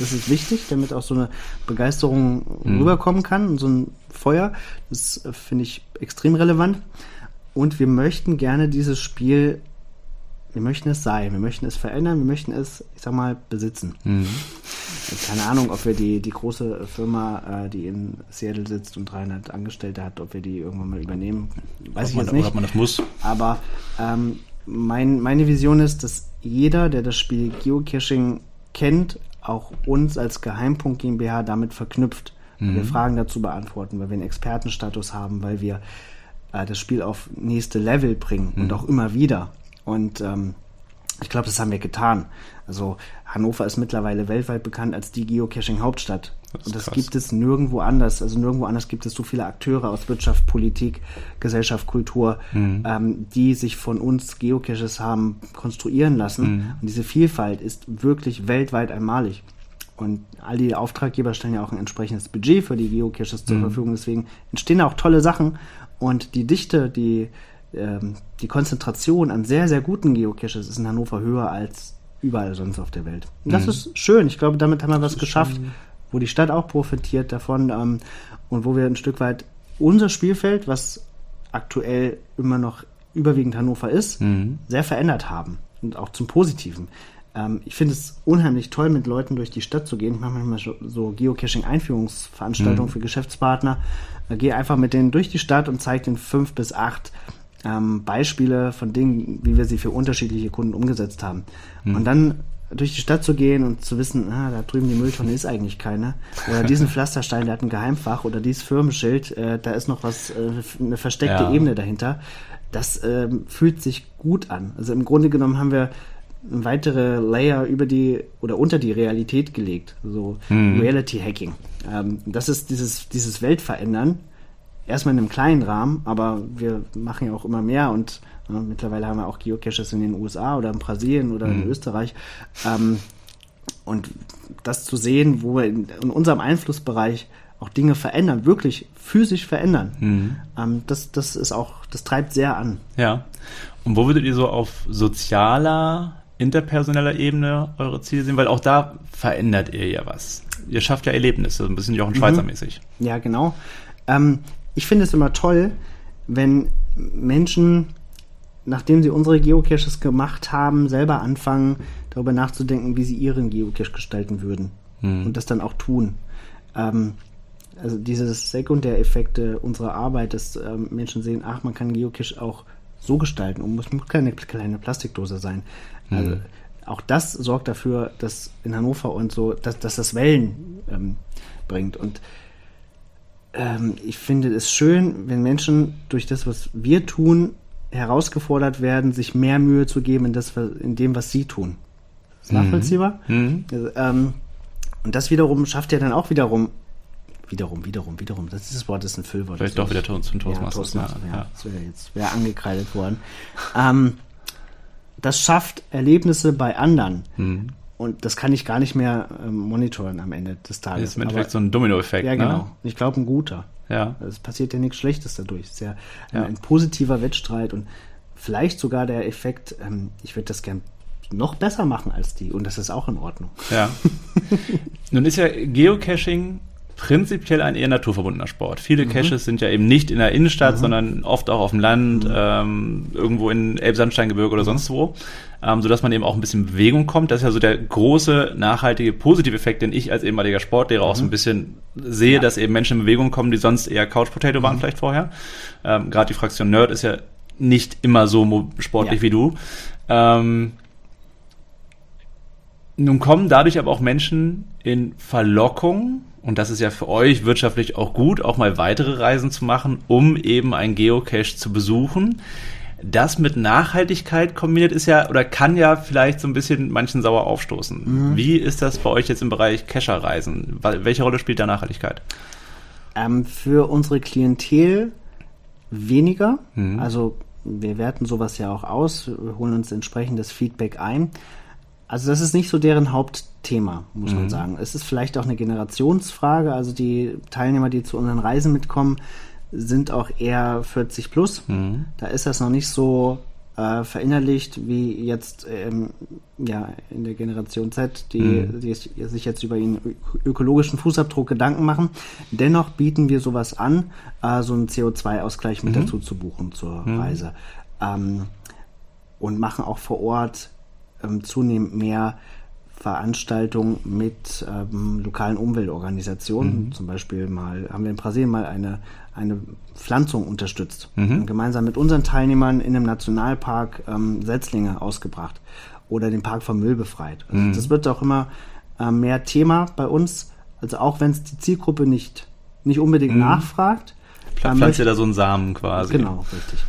Das ist wichtig, damit auch so eine Begeisterung mhm. rüberkommen kann und so ein Feuer. Das äh, finde ich extrem relevant. Und wir möchten gerne dieses Spiel wir möchten es sein, wir möchten es verändern, wir möchten es, ich sag mal, besitzen. Mhm. Keine Ahnung, ob wir die, die große Firma, äh, die in Seattle sitzt und 300 Angestellte hat, ob wir die irgendwann mal übernehmen, weiß ob ich jetzt nicht. Ob man das muss. Aber ähm, mein, meine Vision ist, dass jeder, der das Spiel Geocaching kennt, auch uns als Geheimpunkt GmbH damit verknüpft, mhm. wir Fragen dazu beantworten, weil wir einen Expertenstatus haben, weil wir äh, das Spiel auf nächste Level bringen mhm. und auch immer wieder. Und ähm, ich glaube, das haben wir getan. Also Hannover ist mittlerweile weltweit bekannt als die Geocaching-Hauptstadt. Das und das krass. gibt es nirgendwo anders. Also nirgendwo anders gibt es so viele Akteure aus Wirtschaft, Politik, Gesellschaft, Kultur, mhm. ähm, die sich von uns Geocaches haben konstruieren lassen. Mhm. Und diese Vielfalt ist wirklich weltweit einmalig. Und all die Auftraggeber stellen ja auch ein entsprechendes Budget für die Geocaches zur mhm. Verfügung. Deswegen entstehen auch tolle Sachen. Und die Dichte, die ähm, die Konzentration an sehr, sehr guten Geocaches ist in Hannover höher als überall sonst auf der Welt. Und das mhm. ist schön. Ich glaube, damit haben wir was geschafft, schön. Wo die Stadt auch profitiert davon ähm, und wo wir ein Stück weit unser Spielfeld, was aktuell immer noch überwiegend Hannover ist, mhm. sehr verändert haben und auch zum Positiven. Ähm, ich finde es unheimlich toll, mit Leuten durch die Stadt zu gehen. Ich mache manchmal so Geocaching-Einführungsveranstaltungen mhm. für Geschäftspartner. Äh, gehe einfach mit denen durch die Stadt und zeige den fünf bis acht ähm, Beispiele von Dingen, wie wir sie für unterschiedliche Kunden umgesetzt haben. Mhm. Und dann durch die Stadt zu gehen und zu wissen, ah, da drüben die Mülltonne ist eigentlich keine. Oder diesen Pflasterstein, der hat ein Geheimfach. Oder dieses Firmenschild, äh, da ist noch was, äh, eine versteckte ja. Ebene dahinter. Das äh, fühlt sich gut an. Also im Grunde genommen haben wir weitere Layer über die oder unter die Realität gelegt. So mhm. Reality Hacking. Ähm, das ist dieses, dieses Weltverändern erstmal in einem kleinen Rahmen, aber wir machen ja auch immer mehr und äh, mittlerweile haben wir auch Geocaches in den USA oder in Brasilien oder mhm. in Österreich. Ähm, und das zu sehen, wo wir in, in, unserem Einflussbereich auch Dinge verändern, wirklich physisch verändern, mhm. ähm, das, das ist auch, das treibt sehr an. Ja. Und wo würdet ihr so auf sozialer, interpersoneller Ebene eure Ziele sehen? Weil auch da verändert ihr ja was. Ihr schafft ja Erlebnisse, ein bisschen Jochen Schweizer mäßig. Mhm. Ja, genau. Ähm, ich finde es immer toll, wenn Menschen, nachdem sie unsere Geocaches gemacht haben, selber anfangen, darüber nachzudenken, wie sie ihren Geocache gestalten würden. Mhm. Und das dann auch tun. Ähm, also diese Sekundäreffekte unserer Arbeit, dass ähm, Menschen sehen, ach, man kann Geocache auch so gestalten und muss keine kleine Plastikdose sein. Mhm. Also auch das sorgt dafür, dass in Hannover und so, dass, dass das Wellen ähm, bringt. Und ähm, ich finde es schön, wenn Menschen durch das, was wir tun, herausgefordert werden, sich mehr Mühe zu geben in, das, in dem, was sie tun. Ist mhm. nachvollziehbar? Mhm. Also, ähm, und das wiederum schafft ja dann auch wiederum, wiederum, wiederum, wiederum, das, dieses Wort ist ein Füllwort. Vielleicht doch wieder zum Toastmaster. Ja, ja, ja, das wäre jetzt wär angekreidet worden. ähm, das schafft Erlebnisse bei anderen. Mhm. Und das kann ich gar nicht mehr ähm, monitoren am Ende des Tages. Das ist im Endeffekt so ein Dominoeffekt. Ja, ne? genau. Ne? Ich glaube, ein guter. Ja. Es passiert ja nichts Schlechtes dadurch. Es ist ja, ja. Ein, positiver Wettstreit und vielleicht sogar der Effekt, ähm, ich würde das gern noch besser machen als die und das ist auch in Ordnung. Ja. Nun ist ja Geocaching prinzipiell ein eher naturverbundener Sport. Viele mhm. Caches sind ja eben nicht in der Innenstadt, mhm. sondern oft auch auf dem Land, mhm. ähm, irgendwo in Elbsandsteingebirge oder sonst wo, ähm, sodass man eben auch ein bisschen in Bewegung kommt. Das ist ja so der große, nachhaltige, positive Effekt, den ich als ehemaliger Sportlehrer auch so ein mhm. bisschen sehe, ja. dass eben Menschen in Bewegung kommen, die sonst eher Couch Potato waren mhm. vielleicht vorher. Ähm, Gerade die Fraktion Nerd ist ja nicht immer so sportlich ja. wie du. Ähm, nun kommen dadurch aber auch Menschen in Verlockung, und das ist ja für euch wirtschaftlich auch gut, auch mal weitere Reisen zu machen, um eben ein Geocache zu besuchen. Das mit Nachhaltigkeit kombiniert ist ja oder kann ja vielleicht so ein bisschen manchen sauer aufstoßen. Mhm. Wie ist das bei euch jetzt im Bereich Cacher-Reisen? Welche Rolle spielt da Nachhaltigkeit? Ähm, für unsere Klientel weniger. Mhm. Also wir werten sowas ja auch aus, holen uns entsprechendes Feedback ein. Also das ist nicht so deren Hauptthema, muss man sagen. Es ist vielleicht auch eine Generationsfrage. Also die Teilnehmer, die zu unseren Reisen mitkommen, sind auch eher 40 plus. Da ist das noch nicht so äh, verinnerlicht wie jetzt ähm, ja, in der Generation Z, die, die sich jetzt über ihren ökologischen Fußabdruck Gedanken machen. Dennoch bieten wir sowas an, äh, so einen CO2-Ausgleich mit dazu zu buchen zur Reise. Ähm, und machen auch vor Ort ähm, zunehmend mehr Veranstaltungen mit ähm, lokalen Umweltorganisationen. Zum Beispiel mal haben wir in Brasilien mal eine, eine Pflanzung unterstützt. Und gemeinsam mit unseren Teilnehmern in einem Nationalpark ähm, Setzlinge ausgebracht oder den Park vom Müll befreit. Also Das wird auch immer äh, mehr Thema bei uns. Also auch wenn es die Zielgruppe nicht, nicht unbedingt nachfragt. äh, Pflanzt ihr da so einen Samen quasi. Genau, richtig.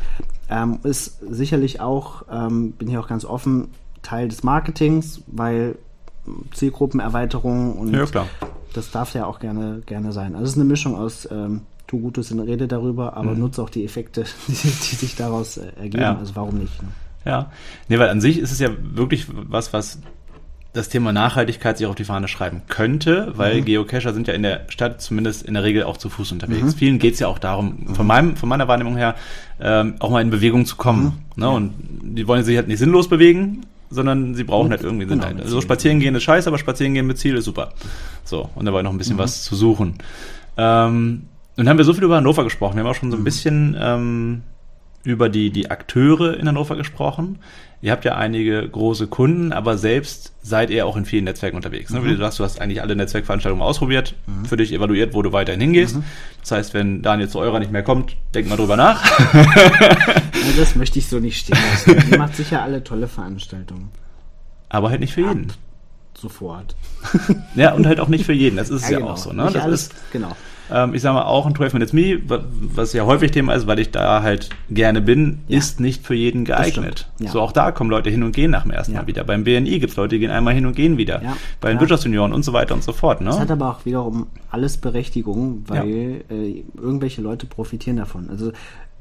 Ähm, ist sicherlich auch, ähm, bin ich auch ganz offen, Teil des Marketings, weil Zielgruppenerweiterung und Ja, klar. das darf ja auch gerne, gerne sein. Also es ist eine Mischung aus ähm, tu Gutes in Rede darüber, aber nutze auch die Effekte, die, die sich daraus äh, ergeben. Mhm. Ja. Also warum nicht? Ne? Ja. Nee, weil an sich ist es ja wirklich was, was das Thema Nachhaltigkeit sich auf die Fahne schreiben könnte, weil Mhm. Geocacher sind ja in der Stadt zumindest in der Regel auch zu Fuß unterwegs. Vielen geht's ja auch darum, von meinem, von meiner Wahrnehmung her, ähm, auch mal in Bewegung zu kommen. Mhm. Ne? Und die wollen sich halt nicht sinnlos bewegen, sondern sie brauchen halt irgendwie genau, Sinn. mit Also spazieren gehen ist scheiße, aber spazieren gehen mit Ziel ist super. So, und dabei noch ein Mhm. bisschen was zu suchen. Ähm, nun haben wir so viel über Hannover gesprochen. Wir haben auch schon so Mhm. ein bisschen ähm, über die, die Akteure in Hannover gesprochen. Ihr habt ja einige große Kunden, aber selbst seid ihr auch in vielen Netzwerken unterwegs. Ne? Wie du sagst, du hast eigentlich alle Netzwerkveranstaltungen ausprobiert, für dich evaluiert, wo du weiterhin hingehst. Das heißt, wenn Daniel zu eurer nicht mehr kommt, denk mal drüber nach. Also das möchte ich so nicht stehen lassen. Die macht sicher alle tolle Veranstaltungen. aber halt nicht für jeden. Sofort. Ja, und halt auch nicht für jeden. Das ist es ja, genau. auch so. Ne? Nicht Das alles, ist, genau. Ähm, ich sage mal, auch ein 12 Minutes Me, wa- was ja häufig Thema ist, weil ich da halt gerne bin, Ja. ist nicht für jeden geeignet. Ja. So auch da kommen Leute hin und gehen nach dem ersten Ja. Mal wieder. Beim BNI gibt es Leute, die gehen einmal hin und gehen wieder. Bei den klar. Wirtschaftsjunioren und so weiter und so fort. Das hat Ne? aber auch wiederum alles Berechtigung, weil äh, irgendwelche Leute profitieren davon. Also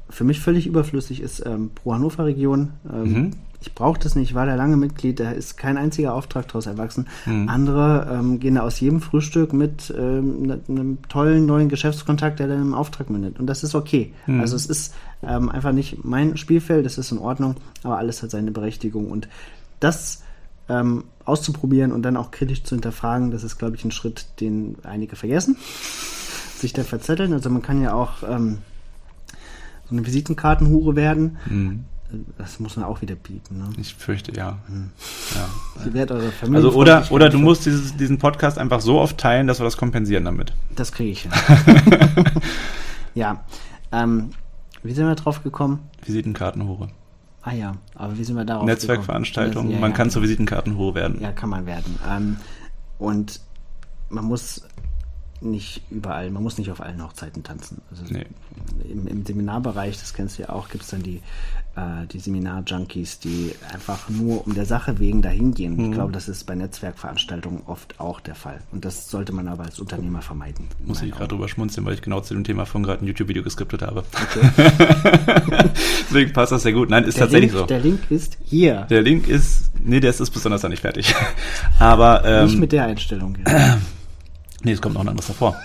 für mich völlig überflüssig ist ähm, Pro Hannover Region. Ähm, Mhm. Ich brauche das nicht, ich war da lange Mitglied, da ist kein einziger Auftrag daraus erwachsen. Mhm. Andere ähm, gehen da aus jedem Frühstück mit ähm, ne- einem tollen neuen Geschäftskontakt, der dann im Auftrag mündet. Und das ist okay. Mhm. Also es ist ähm, einfach nicht mein Spielfeld, das ist in Ordnung, aber alles hat seine Berechtigung. Und das ähm, auszuprobieren und dann auch kritisch zu hinterfragen, das ist, glaube ich, ein Schritt, den einige vergessen, sich da verzetteln. Also man kann ja auch ähm, so eine Visitenkartenhure werden. Hm, Das muss man auch wieder bieten. Ne? ich fürchte, ja. Mhm. ja. Ihr werdet eure Familie Also oder, oder du musst dieses, diesen Podcast einfach so oft teilen, dass wir das kompensieren damit. Das kriege ich hin. ja. Ähm, wie sind wir drauf gekommen? Visitenkartenhure. Ah ja, aber wie sind wir darauf Netzwerkveranstaltung, gekommen? Ja, man ja, kann genau. zur Visitenkartenhure werden. Ja, kann man werden. Ähm, und man muss nicht überall, man muss nicht auf allen Hochzeiten tanzen. Also Nee. im, im Seminarbereich, das kennst du ja auch, gibt es dann die, äh, die Seminar-Junkies, die einfach nur um der Sache wegen dahin gehen. Mhm. Ich glaube, das ist bei Netzwerkveranstaltungen oft auch der Fall. Und das sollte man aber als Unternehmer vermeiden. Muss ich gerade drüber schmunzeln, weil ich genau zu dem Thema von gerade ein YouTube-Video geskriptet habe. Deswegen passt das sehr gut. Nein, ist Der tatsächlich Link, so. der Link ist hier. Der Link ist, nee, der ist, ist besonders noch nicht fertig. Aber, Nicht ähm, mit der Einstellung. Ja. nee, es kommt noch ein anderes davor.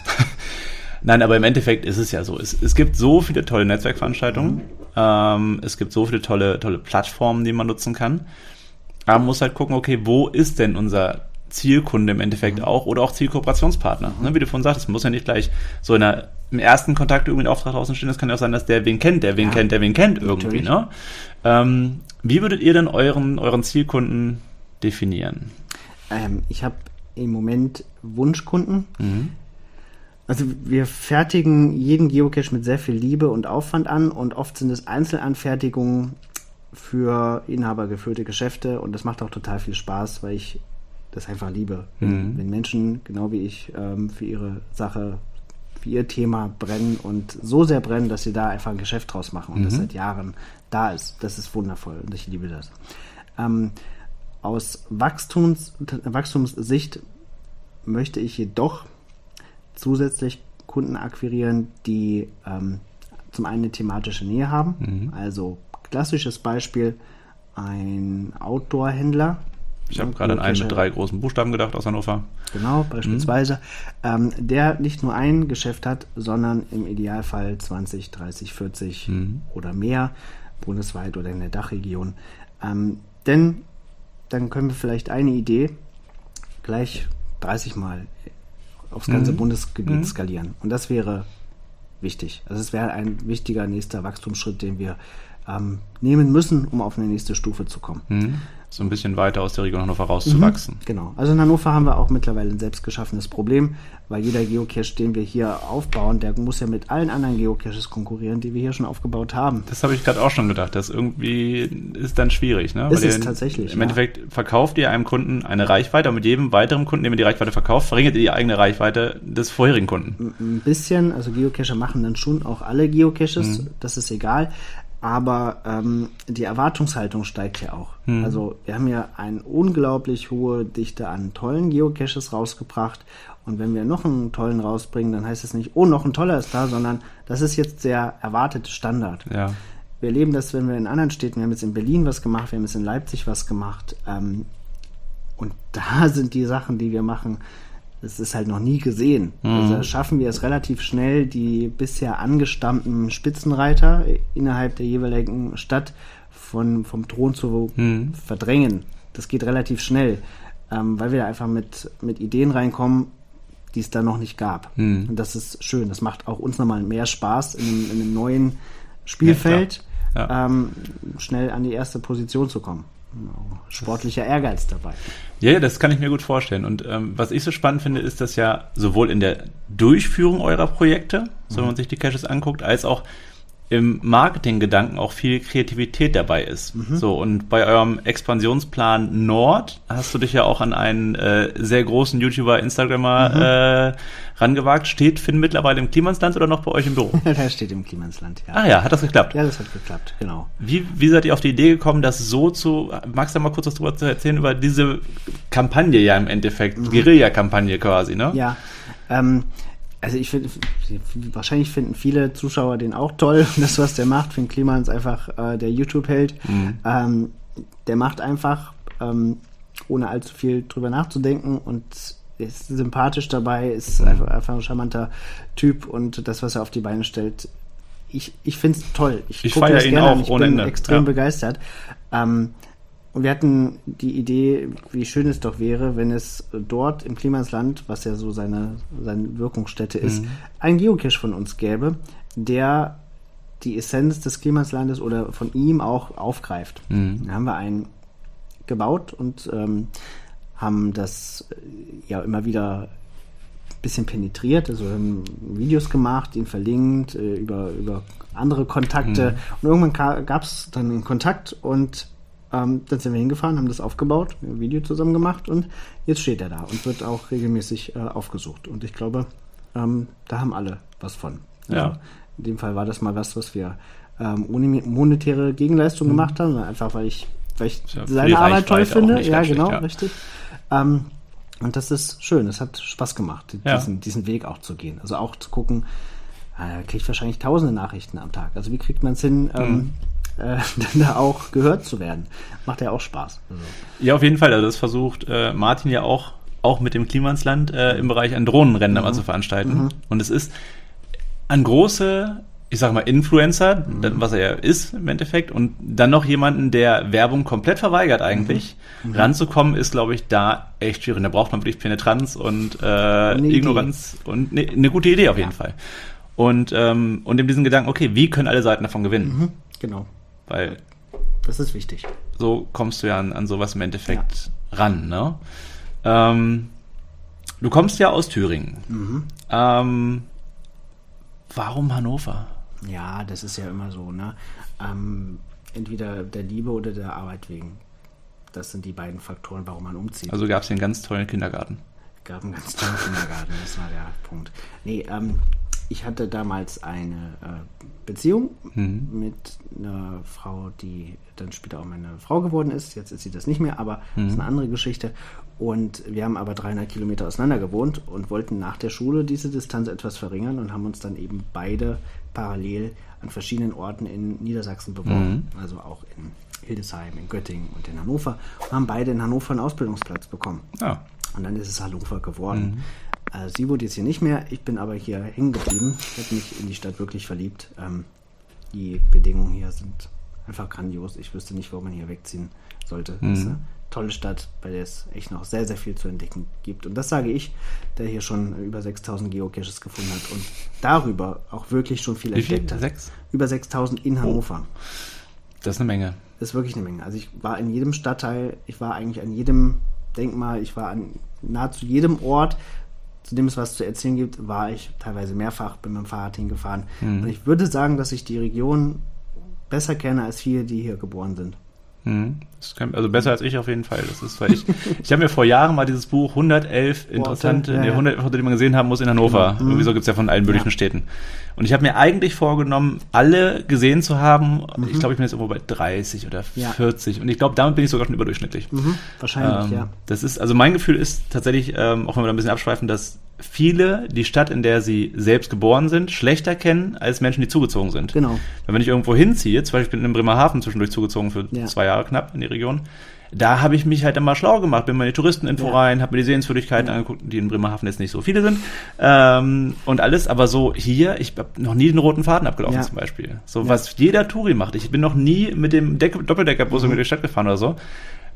Nein, aber im Endeffekt ist es ja so. Es, es gibt so viele tolle Netzwerkveranstaltungen. Ähm, es gibt so viele tolle, tolle Plattformen, die man nutzen kann. Aber man muss halt gucken, okay, wo ist denn unser Zielkunde im Endeffekt auch oder auch Zielkooperationspartner? Ne, wie du vorhin sagtest, muss ja nicht gleich so in der, im ersten Kontakt irgendwie ein Auftrag draußen stehen. Es kann ja auch sein, dass der wen kennt, der wen Ja, kennt, der wen kennt irgendwie. Ne? Ähm, wie würdet ihr denn euren, euren Zielkunden definieren? Ähm, ich habe im Moment Wunschkunden. Mhm. Also wir fertigen jeden Geocache mit sehr viel Liebe und Aufwand an und oft sind es Einzelanfertigungen für inhabergeführte Geschäfte und das macht auch total viel Spaß, weil ich das einfach liebe. Wenn, Mhm. wenn Menschen, genau wie ich, ähm, für ihre Sache, für ihr Thema brennen und so sehr brennen, dass sie da einfach ein Geschäft draus machen und das Mhm. seit Jahren da ist. Das ist wundervoll und ich liebe das. Ähm, aus Wachstums, Wachstumssicht möchte ich jedoch zusätzlich Kunden akquirieren, die ähm, zum einen eine thematische Nähe haben, also klassisches Beispiel ein Outdoor-Händler. Ich habe gerade an einen mit drei großen Buchstaben gedacht aus Hannover. Genau, beispielsweise. Mhm. Ähm, der nicht nur ein Geschäft hat, sondern im Idealfall 20, 30, 40 mhm. oder mehr, bundesweit oder in der Dachregion. Ähm, denn dann können wir vielleicht eine Idee gleich 30 Mal aufs ganze mhm. Bundesgebiet mhm. skalieren. Und das wäre wichtig. Also es wäre ein wichtiger nächster Wachstumsschritt, den wir ähm, nehmen müssen, um auf eine nächste Stufe zu kommen. Mhm so ein bisschen weiter aus der Region Hannover rauszuwachsen. Mhm, genau. Also in Hannover haben wir auch mittlerweile ein selbst geschaffenes Problem, weil jeder Geocache, den wir hier aufbauen, der muss ja mit allen anderen Geocaches konkurrieren, die wir hier schon aufgebaut haben. Das habe ich gerade auch schon gedacht. Das irgendwie ist dann schwierig, ne? Ist tatsächlich. Im ja. Endeffekt verkauft ihr einem Kunden eine Reichweite, und mit jedem weiteren Kunden, dem ihr die Reichweite verkauft, verringert ihr die eigene Reichweite des vorherigen Kunden. Ein bisschen, also Geocacher machen dann schon auch alle Geocaches, mhm. das ist egal aber ähm, die Erwartungshaltung steigt ja auch. Hm. Also wir haben ja eine unglaublich hohe Dichte an tollen Geocaches rausgebracht und wenn wir noch einen tollen rausbringen, dann heißt es nicht, oh, noch ein toller ist da, sondern das ist jetzt der erwartete Standard. Ja. Wir erleben das, wenn wir in anderen Städten, wir haben jetzt in Berlin was gemacht, wir haben jetzt in Leipzig was gemacht ähm, und da sind die Sachen, die wir machen, das ist halt noch nie gesehen. Mhm. Also schaffen wir es relativ schnell, die bisher angestammten Spitzenreiter innerhalb der jeweiligen Stadt von, vom Thron zu mhm. verdrängen. Das geht relativ schnell, ähm, weil wir da einfach mit, mit Ideen reinkommen, die es da noch nicht gab. Mhm. Und das ist schön. Das macht auch uns nochmal mehr Spaß in, in einem neuen Spielfeld, ja, ja. Ähm, schnell an die erste Position zu kommen. Sportlicher Ehrgeiz dabei. Ja, ja, das kann ich mir gut vorstellen. Und ähm, was ich so spannend finde, ist, dass ja sowohl in der Durchführung eurer Projekte, so mhm. wenn man sich die Caches anguckt, als auch im Marketinggedanken auch viel Kreativität dabei ist. Mhm. So, und bei eurem Expansionsplan Nord hast du dich ja auch an einen äh, sehr großen YouTuber, Instagrammer mhm. äh, rangewagt. Steht Finn mittlerweile im Klimansland oder noch bei euch im Büro? Der steht im Klimansland, ja. Ah ja, hat das geklappt? Ja, das hat geklappt, genau. Wie, wie seid ihr auf die Idee gekommen, das so zu, magst du mal kurz was darüber erzählen, über diese Kampagne ja im Endeffekt, mhm. Guerilla-Kampagne quasi, ne? Ja, ähm, also ich finde, wahrscheinlich finden viele Zuschauer den auch toll. Das, was der macht, Finn Kliman ist einfach äh, der YouTube-Held. Mhm. Ähm, der macht einfach, ähm, ohne allzu viel drüber nachzudenken und ist sympathisch dabei, ist mhm. einfach, einfach, ein charmanter Typ und das, was er auf die Beine stellt, ich, ich finde es toll. Ich, ich feiere ihn auch ich ohne bin Ende. extrem ja. begeistert. Ähm, und wir hatten die Idee, wie schön es doch wäre, wenn es dort im Klimasland, was ja so seine, seine Wirkungsstätte ist, mhm. einen Geocache von uns gäbe, der die Essenz des Klimaslandes oder von ihm auch aufgreift. Mhm. Da haben wir einen gebaut und ähm, haben das äh, ja immer wieder ein bisschen penetriert, also haben Videos gemacht, ihn verlinkt äh, über, über andere Kontakte mhm. und irgendwann gab es dann einen Kontakt und ähm, dann sind wir hingefahren, haben das aufgebaut, ein Video zusammen gemacht und jetzt steht er da und wird auch regelmäßig äh, aufgesucht. Und ich glaube, ähm, da haben alle was von. Ja. Also in dem Fall war das mal was, was wir ähm, ohne monetäre Gegenleistung mhm. gemacht haben, einfach weil ich, weil ich ja, seine Arbeit toll finde. Ja, genau, ja. richtig. Ähm, und das ist schön, es hat Spaß gemacht, ja. diesen, diesen Weg auch zu gehen. Also auch zu gucken, äh, kriegt wahrscheinlich tausende Nachrichten am Tag. Also wie kriegt man es hin, ähm, mhm äh, da auch gehört zu werden. Macht ja auch Spaß. Also. Ja, auf jeden Fall. Also das versucht äh, Martin ja auch, auch mit dem Klimansland äh, im Bereich ein Drohnenrennen mhm. mal zu veranstalten. Mhm. Und es ist ein große ich sag mal, Influencer, mhm. was er ja ist im Endeffekt, und dann noch jemanden, der Werbung komplett verweigert eigentlich. Mhm. mhm. Ranzukommen ist, glaube ich, da echt schwierig. Da braucht man wirklich Penetranz und äh, Ignoranz Idee. und eine ne gute Idee auf jeden ja. Fall. Und, ähm, und in diesen Gedanken, okay, wie können alle Seiten davon gewinnen? Mhm. Genau. Weil das ist wichtig. So kommst du ja an, an sowas im Endeffekt ja. ran. Ne? Ähm, du kommst ja aus Thüringen. Mhm. Ähm, warum Hannover? Ja, das ist ja immer so. Ne? Ähm, entweder der Liebe oder der Arbeit wegen. Das sind die beiden Faktoren, warum man umzieht. Also gab es einen ganz tollen Kindergarten. Gab einen ganz tollen Kindergarten, das war der Punkt. Nee, ähm, ich hatte damals eine äh, Beziehung Mhm. mit einer Frau, die dann später auch meine Frau geworden ist. Jetzt ist sie das nicht mehr, aber das ist eine andere Geschichte. Und wir haben aber 300 Kilometer auseinander gewohnt und wollten nach der Schule diese Distanz etwas verringern und haben uns dann eben beide parallel an verschiedenen Orten in Niedersachsen beworben. Also auch in Hildesheim, in Göttingen und in Hannover. Und haben beide in Hannover einen Ausbildungsplatz bekommen. Ja. Und dann ist es Hannover geworden. Äh, sie wurde jetzt hier nicht mehr, ich bin aber hier hängen geblieben. Ich habe mich in die Stadt wirklich verliebt. Ähm, die Bedingungen hier sind einfach grandios. Ich wüsste nicht, warum man hier wegziehen sollte. Es ist eine tolle Stadt, bei der es echt noch sehr, sehr viel zu entdecken gibt. Und das sage ich, der hier schon über 6000 Geocaches gefunden hat und darüber auch wirklich schon viel Wie viel? entdeckt hat. Sechs? Über 6000 in Hannover. Das ist eine Menge. Das ist wirklich eine Menge. Also ich war in jedem Stadtteil, ich war eigentlich an jedem Denkmal, ich war an nahezu jedem Ort, zu dem es was zu erzählen gibt, war ich teilweise mehrfach, bin mit dem Fahrrad hingefahren. Und ich würde sagen, dass ich die Region besser kenne als viele, die hier geboren sind. Mhm. Kann, also besser als ich auf jeden Fall. Das ist, weil ich, ich habe mir vor Jahren mal dieses Buch 111 interessante, ja, ja. 111 Orte, die man gesehen haben muss in Hannover. Irgendwie so gibt's ja von allen möglichen Ja. Städten. Und ich habe mir eigentlich vorgenommen, alle gesehen zu haben. Ich glaube, ich bin jetzt irgendwo bei 30 oder Ja. 40. Und ich glaube, damit bin ich sogar schon überdurchschnittlich. Mhm, wahrscheinlich, Ähm, ja. Das ist, also mein Gefühl ist tatsächlich, ähm, auch wenn wir da ein bisschen abschweifen, dass viele die Stadt, in der sie selbst geboren sind, schlechter kennen als Menschen, die zugezogen sind. Genau. Weil wenn ich irgendwo hinziehe, zum Beispiel in Bremerhaven zwischendurch zugezogen für Ja. zwei Jahre knapp in die Region, da habe ich mich halt dann mal schlau gemacht, bin mal in die Touristeninfo Ja. rein, habe mir die Sehenswürdigkeiten angeguckt, die in Bremerhaven jetzt nicht so viele sind ähm, und alles, aber so hier, ich habe noch nie den roten Faden abgelaufen Ja. zum Beispiel. So Ja. was jeder Touri macht. Ich bin noch nie mit dem Deck Doppeldeckerbus Mhm. über die Stadt gefahren oder so.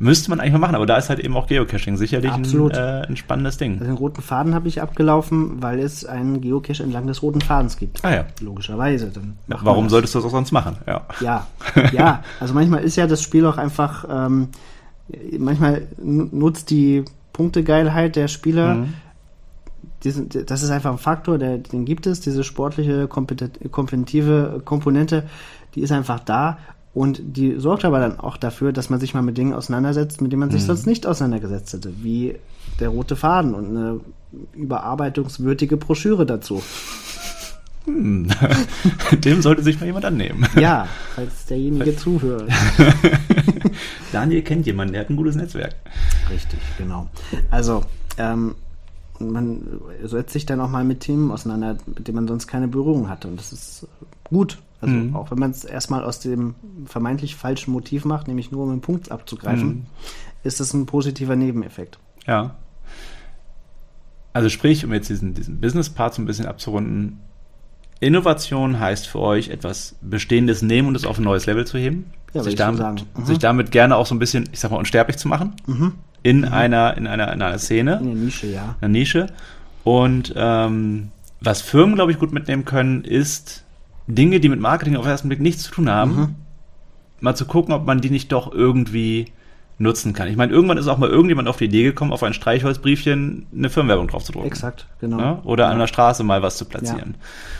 Müsste man eigentlich mal machen, aber da ist halt eben auch Geocaching sicherlich ein, äh, ein spannendes Ding. Also den roten Faden habe ich abgelaufen, weil es einen Geocache entlang des roten Fadens gibt. Ah ja. Logischerweise. Dann Ja, warum solltest du das auch sonst machen? Ja. Ja, ja. Also manchmal ist ja das Spiel auch einfach, ähm, manchmal nutzt die Punktegeilheit der Spieler. Mhm. Diesen, das ist einfach ein Faktor, der, den gibt es, diese sportliche, kompetitive Komponente, die ist einfach da und die sorgt aber dann auch dafür, dass man sich mal mit Dingen auseinandersetzt, mit denen man sich sonst nicht auseinandergesetzt hätte, wie der rote Faden und eine überarbeitungswürdige Broschüre dazu. Hm. Dem sollte sich mal jemand annehmen. Ja, falls derjenige zuhört. Daniel kennt jemanden, der hat ein gutes Netzwerk. Richtig, genau. Also, ähm, man setzt sich dann auch mal mit Themen auseinander, mit denen man sonst keine Berührung hatte. Und das ist gut. Also Mhm. auch wenn man es erstmal aus dem vermeintlich falschen Motiv macht, nämlich nur um einen Punkt abzugreifen, Mhm. ist das ein positiver Nebeneffekt. Ja. Also sprich, um jetzt diesen, diesen Business-Part so ein bisschen abzurunden, Innovation heißt für euch, etwas Bestehendes nehmen und es auf ein neues Level zu heben. Ja, sich, damit. Mhm. sich damit gerne auch so ein bisschen, ich sag mal, unsterblich zu machen. In, einer, in, einer, in einer Szene. In der Nische, ja. einer Nische. Und ähm, was Firmen, glaube ich, gut mitnehmen können, ist Dinge, die mit Marketing auf den ersten Blick nichts zu tun haben, Mhm. mal zu gucken, ob man die nicht doch irgendwie nutzen kann. Ich meine, irgendwann ist auch mal irgendjemand auf die Idee gekommen, auf ein Streichholzbriefchen eine Firmenwerbung drauf zu drucken. Exakt, genau. Ne? Oder an der Straße mal was zu platzieren.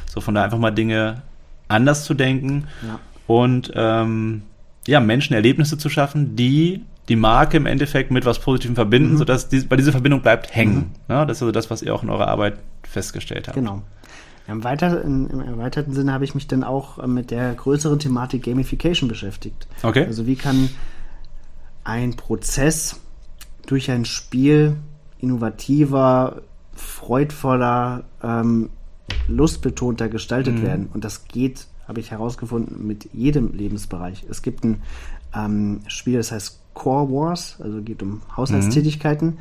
So von da einfach mal Dinge anders zu denken Ja. und ähm, ja, Menschen Erlebnisse zu schaffen, die die Marke im Endeffekt mit was Positivem verbinden, Mhm. sodass die, weil diese Verbindung bleibt hängen. Ne? Das ist also das, was ihr auch in eurer Arbeit festgestellt habt. Genau. Im, weiter, Im erweiterten Sinne habe ich mich dann auch äh, mit der größeren Thematik Gamification beschäftigt. Okay. Also wie kann ein Prozess durch ein Spiel innovativer, freudvoller, ähm, lustbetonter gestaltet Mhm. werden? Und das geht, habe ich herausgefunden, mit jedem Lebensbereich. Es gibt ein ähm, Spiel, das heißt Core Wars, also geht um Haushaltstätigkeiten. Mhm.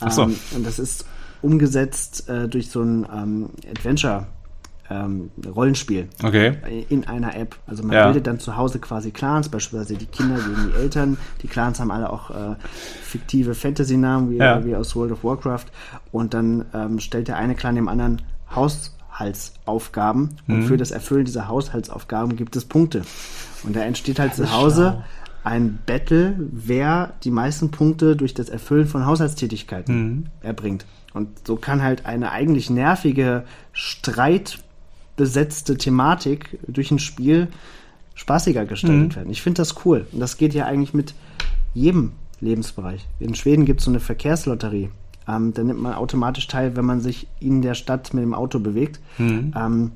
Ach so. Ähm, und das ist umgesetzt äh, durch so ein ähm, Adventure. Ähm, Rollenspiel Okay. in einer App. Also man Ja. bildet dann zu Hause quasi Clans, beispielsweise die Kinder gegen die Eltern. Die Clans haben alle auch äh, fiktive Fantasy-Namen, wie, Ja. wie aus World of Warcraft. Und dann ähm, stellt der eine Clan dem anderen Haushaltsaufgaben. Und Mhm. für das Erfüllen dieser Haushaltsaufgaben gibt es Punkte. Und da entsteht halt zu Hause ein Battle, wer die meisten Punkte durch das Erfüllen von Haushaltstätigkeiten Mhm. erbringt. Und so kann halt eine eigentlich nervige, streitbesetzte Thematik durch ein Spiel spaßiger gestaltet Mhm. werden. Ich finde das cool. Und das geht ja eigentlich mit jedem Lebensbereich. In Schweden gibt es so eine Verkehrslotterie. Ähm, da nimmt man automatisch teil, wenn man sich in der Stadt mit dem Auto bewegt. Ähm,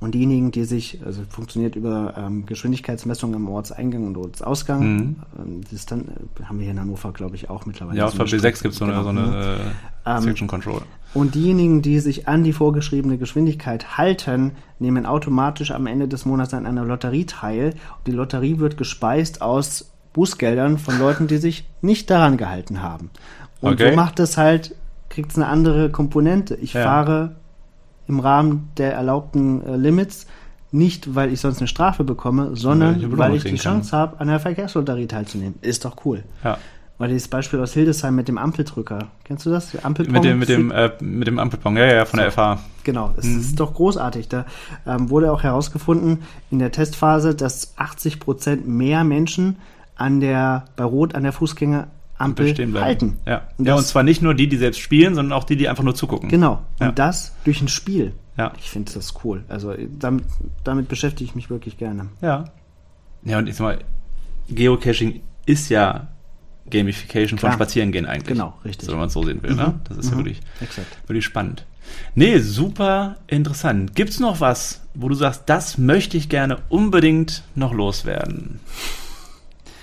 und diejenigen, die sich, also funktioniert über ähm, Geschwindigkeitsmessung am Ortseingang und Ortsausgang, ähm, das ist dann, haben wir hier in Hannover, glaube ich, auch mittlerweile. Ja, auf so der eine B6 Strecke. gibt es so eine, Genau, so ne? eine äh, Section Control. Und diejenigen, die sich an die vorgeschriebene Geschwindigkeit halten, nehmen automatisch am Ende des Monats an einer Lotterie teil. Und die Lotterie wird gespeist aus Bußgeldern von Leuten, die sich nicht daran gehalten haben. Und Okay. so macht es halt, kriegt es eine andere Komponente. Ich Ja. fahre im Rahmen der erlaubten äh, Limits, nicht weil ich sonst eine Strafe bekomme, ich sondern eine Belohnung weil ich die. Chance habe, an der Verkehrslotterie teilzunehmen. Ist doch cool. Ja. Weil dieses Beispiel aus Hildesheim mit dem Ampeldrücker. Kennst du das? Ampelpong? Mit dem, mit dem, äh, mit dem Ampelpong, ja, ja, von der FH. Genau, es ist doch großartig. Da ähm, wurde auch herausgefunden in der Testphase, dass 80 Prozent mehr Menschen an der, bei Rot an der Fußgängerampel bleiben. halten. Ja. Und ja, und zwar nicht nur die, die selbst spielen, sondern auch die, die einfach nur zugucken. Genau. Ja. Und das durch ein Spiel. Ja. Ich finde das cool. Also damit, damit beschäftige ich mich wirklich gerne. Ja. Ja, und ich sag mal, Geocaching ist ja Gamification von Klar. Spazierengehen eigentlich. Genau, richtig. So, wenn man es so sehen will, ne? Das ist ja Mhm. wirklich, Exakt. wirklich spannend. Nee, super interessant. Gibt's noch was, wo du sagst, das möchte ich gerne unbedingt noch loswerden?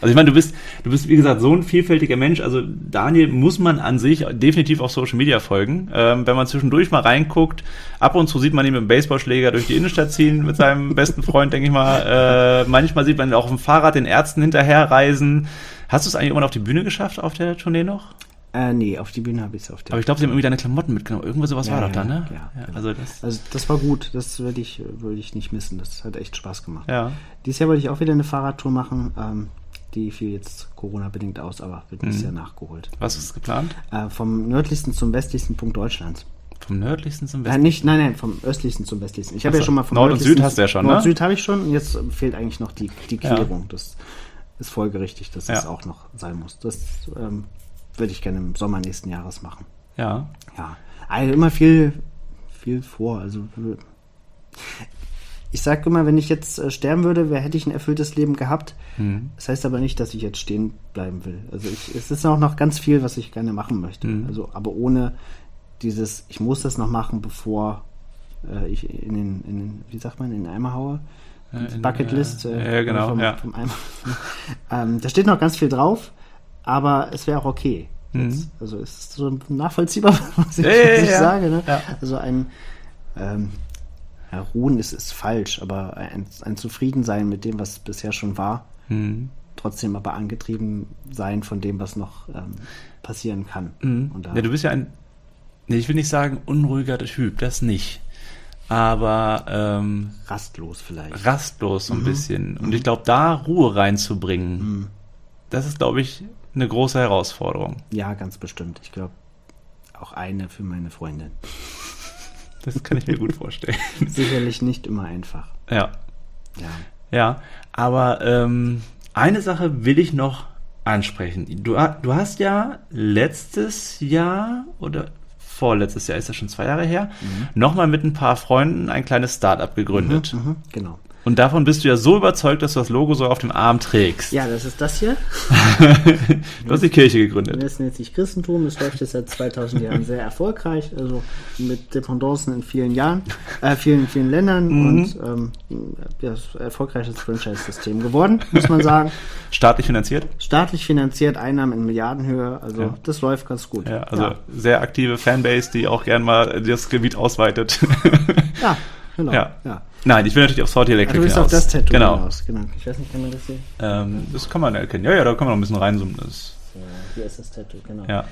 Also ich meine, du bist, du bist wie gesagt so ein vielfältiger Mensch. Also Daniel muss man an sich definitiv auf Social Media folgen. Ähm, wenn man zwischendurch mal reinguckt, ab und zu sieht man ihn mit dem Baseballschläger durch die Innenstadt ziehen mit seinem besten Freund, denke ich mal. Äh, manchmal sieht man ihn auch auf dem Fahrrad den Ärzten hinterherreisen. Hast du es eigentlich irgendwann auf die Bühne geschafft auf der Tournee noch? Äh, nee, auf die Bühne habe ich es auf der. Aber ich glaube, sie haben irgendwie deine Klamotten mitgenommen. Irgendwas sowas Ja, war doch ja, da, ne? ja, genau. also das, also das war gut. Das würde ich, würde ich nicht missen. Das hat echt Spaß gemacht. ja. Dieses Jahr wollte ich auch wieder eine Fahrradtour machen. Ähm, die fiel jetzt Corona-bedingt aus, aber wird Mhm. Jahr nachgeholt. Was ist geplant? Äh, vom nördlichsten zum westlichsten Punkt Deutschlands. Vom nördlichsten zum Äh, Westen? nicht, nein, nein, vom östlichsten zum westlichsten. Ich habe ja schon mal vom Nord und Süd hast du ja schon, ne? Nord Süd habe ich schon und jetzt fehlt eigentlich noch die, die Ja. Klärung. Das ist folgerichtig, dass das Ja. auch noch sein muss. Das ähm, würde ich gerne im Sommer nächsten Jahres machen. Ja. Ja, also immer viel, viel vor. Also ich sage immer, wenn ich jetzt äh, sterben würde, wer hätte ich ein erfülltes Leben gehabt. Mhm. Das heißt aber nicht, dass ich jetzt stehen bleiben will. Also ich, es ist auch noch ganz viel, was ich gerne machen möchte. Mhm. Also, aber ohne dieses, ich muss das noch machen, bevor äh, ich in den, in den, wie sagt man, in den Eimer haue. Äh, in- Bucketlist. äh, ja, genau, Vom, ja. vom Eimer. ähm, da steht noch ganz viel drauf, aber es wäre auch okay. Mhm. Jetzt, also es ist so nachvollziehbar, was ich, Ja, was ich sage. Ne? Also ein ähm, ja, Ruhen ist, ist falsch, aber ein, ein Zufriedensein mit dem, was bisher schon war, Mhm. trotzdem aber angetrieben sein von dem, was noch ähm, passieren kann. Mhm. Da, Ja, du bist ja ein, nee, ich will nicht sagen unruhiger Typ, das nicht. Aber ähm, rastlos vielleicht. rastlos so Mhm. ein bisschen. Und ich glaube, da Ruhe reinzubringen, das ist, glaube ich, eine große Herausforderung. ja, ganz bestimmt. Ich glaube, auch eine für meine Freundin. Das kann ich mir gut vorstellen. Sicherlich nicht immer einfach. Ja. Ja. Ja, aber ähm, eine Sache will ich noch ansprechen. Du, ha- du hast ja letztes Jahr oder vorletztes Jahr, ist das schon zwei Jahre her, nochmal mit ein paar Freunden ein kleines Startup gegründet. Mhm, genau. Und davon bist du ja so überzeugt, dass du das Logo so auf dem Arm trägst. Ja, das ist das hier. Du hast die Kirche gegründet. Das nennt sich Christentum. Es läuft jetzt seit 2000 Jahren sehr erfolgreich, also mit Dependancen in vielen Jahren, äh, vielen, vielen Ländern Mhm. und ähm, ja, das erfolgreiches Franchise-System geworden, muss man sagen. Staatlich finanziert. Staatlich finanziert, Einnahmen in Milliardenhöhe, also Ja. das läuft ganz gut. Ja, also sehr aktive Fanbase, die auch gern mal das Gebiet ausweitet. ja, genau. Ja. Nein, ich will natürlich auf Salty Electric du bist hinaus. auf das Tattoo Genau. hinaus. Genau. Ich weiß nicht, kann man das sehen? Ähm, das kann man erkennen. Ja, ja, da kann man noch ein bisschen reinzoomen. Das, Ja, hier ist das Tattoo, genau. ja.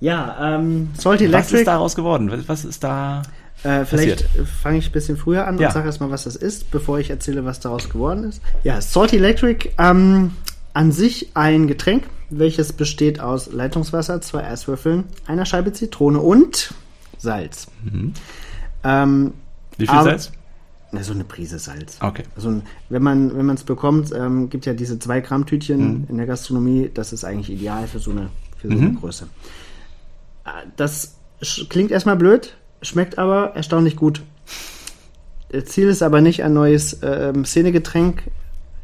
Ja, ähm, Salty Was Electric. ist daraus geworden? Was- Was ist da? Äh, vielleicht fange ich ein bisschen früher an Ja. und sage erstmal, was das ist, bevor ich erzähle, was daraus geworden ist. Ja, Salty Electric, ähm, an sich ein Getränk, welches besteht aus Leitungswasser, zwei Eiswürfeln, einer Scheibe Zitrone und Salz. Ähm, Wie viel Salz? Na, so eine Prise Salz. Okay. Also wenn man wenn man es bekommt, ähm, gibt ja diese zwei Gramm Tütchen Mhm. in der Gastronomie. Das ist eigentlich ideal für so eine für so eine Größe. Äh, Das klingt erstmal blöd, schmeckt aber erstaunlich gut. Das Ziel ist aber nicht ein neues ähm, Szenegetränk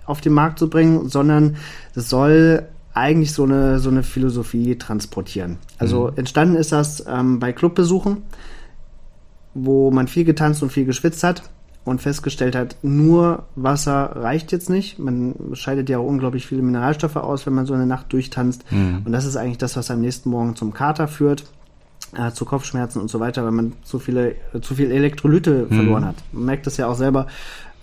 auf den Markt zu bringen, sondern es soll eigentlich so eine, so eine Philosophie transportieren. Also entstanden ist das ähm, bei Clubbesuchen, wo man viel getanzt und viel geschwitzt hat und festgestellt hat, nur Wasser reicht jetzt nicht. Man scheidet ja auch unglaublich viele Mineralstoffe aus, wenn man so eine Nacht durchtanzt. Und das ist eigentlich das, was am nächsten Morgen zum Kater führt, äh, zu Kopfschmerzen und so weiter, weil man zu viele, äh, zu viel Elektrolyte verloren hat. Man merkt das ja auch selber.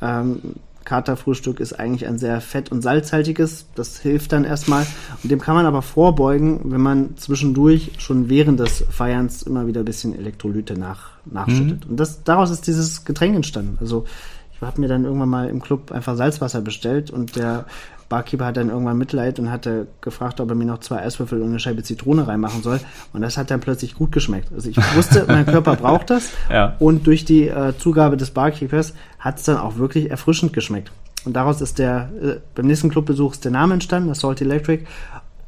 Ähm, Katerfrühstück ist eigentlich ein sehr fett- und salzhaltiges. Das hilft dann erstmal. Und dem kann man aber vorbeugen, wenn man zwischendurch schon während des Feierns immer wieder ein bisschen Elektrolyte nach, nachschüttet. Und das, daraus ist dieses Getränk entstanden. Also ich habe mir dann irgendwann mal im Club einfach Salzwasser bestellt und der Barkeeper hat dann irgendwann Mitleid und hatte gefragt, ob er mir noch zwei Eiswürfel und eine Scheibe Zitrone reinmachen soll. Und das hat dann plötzlich gut geschmeckt. Also ich wusste, mein Körper braucht das. Ja. Und durch die äh, Zugabe des Barkeepers hat es dann auch wirklich erfrischend geschmeckt. Und daraus ist der, äh, beim nächsten Clubbesuch ist der Name entstanden, das Salt Electric.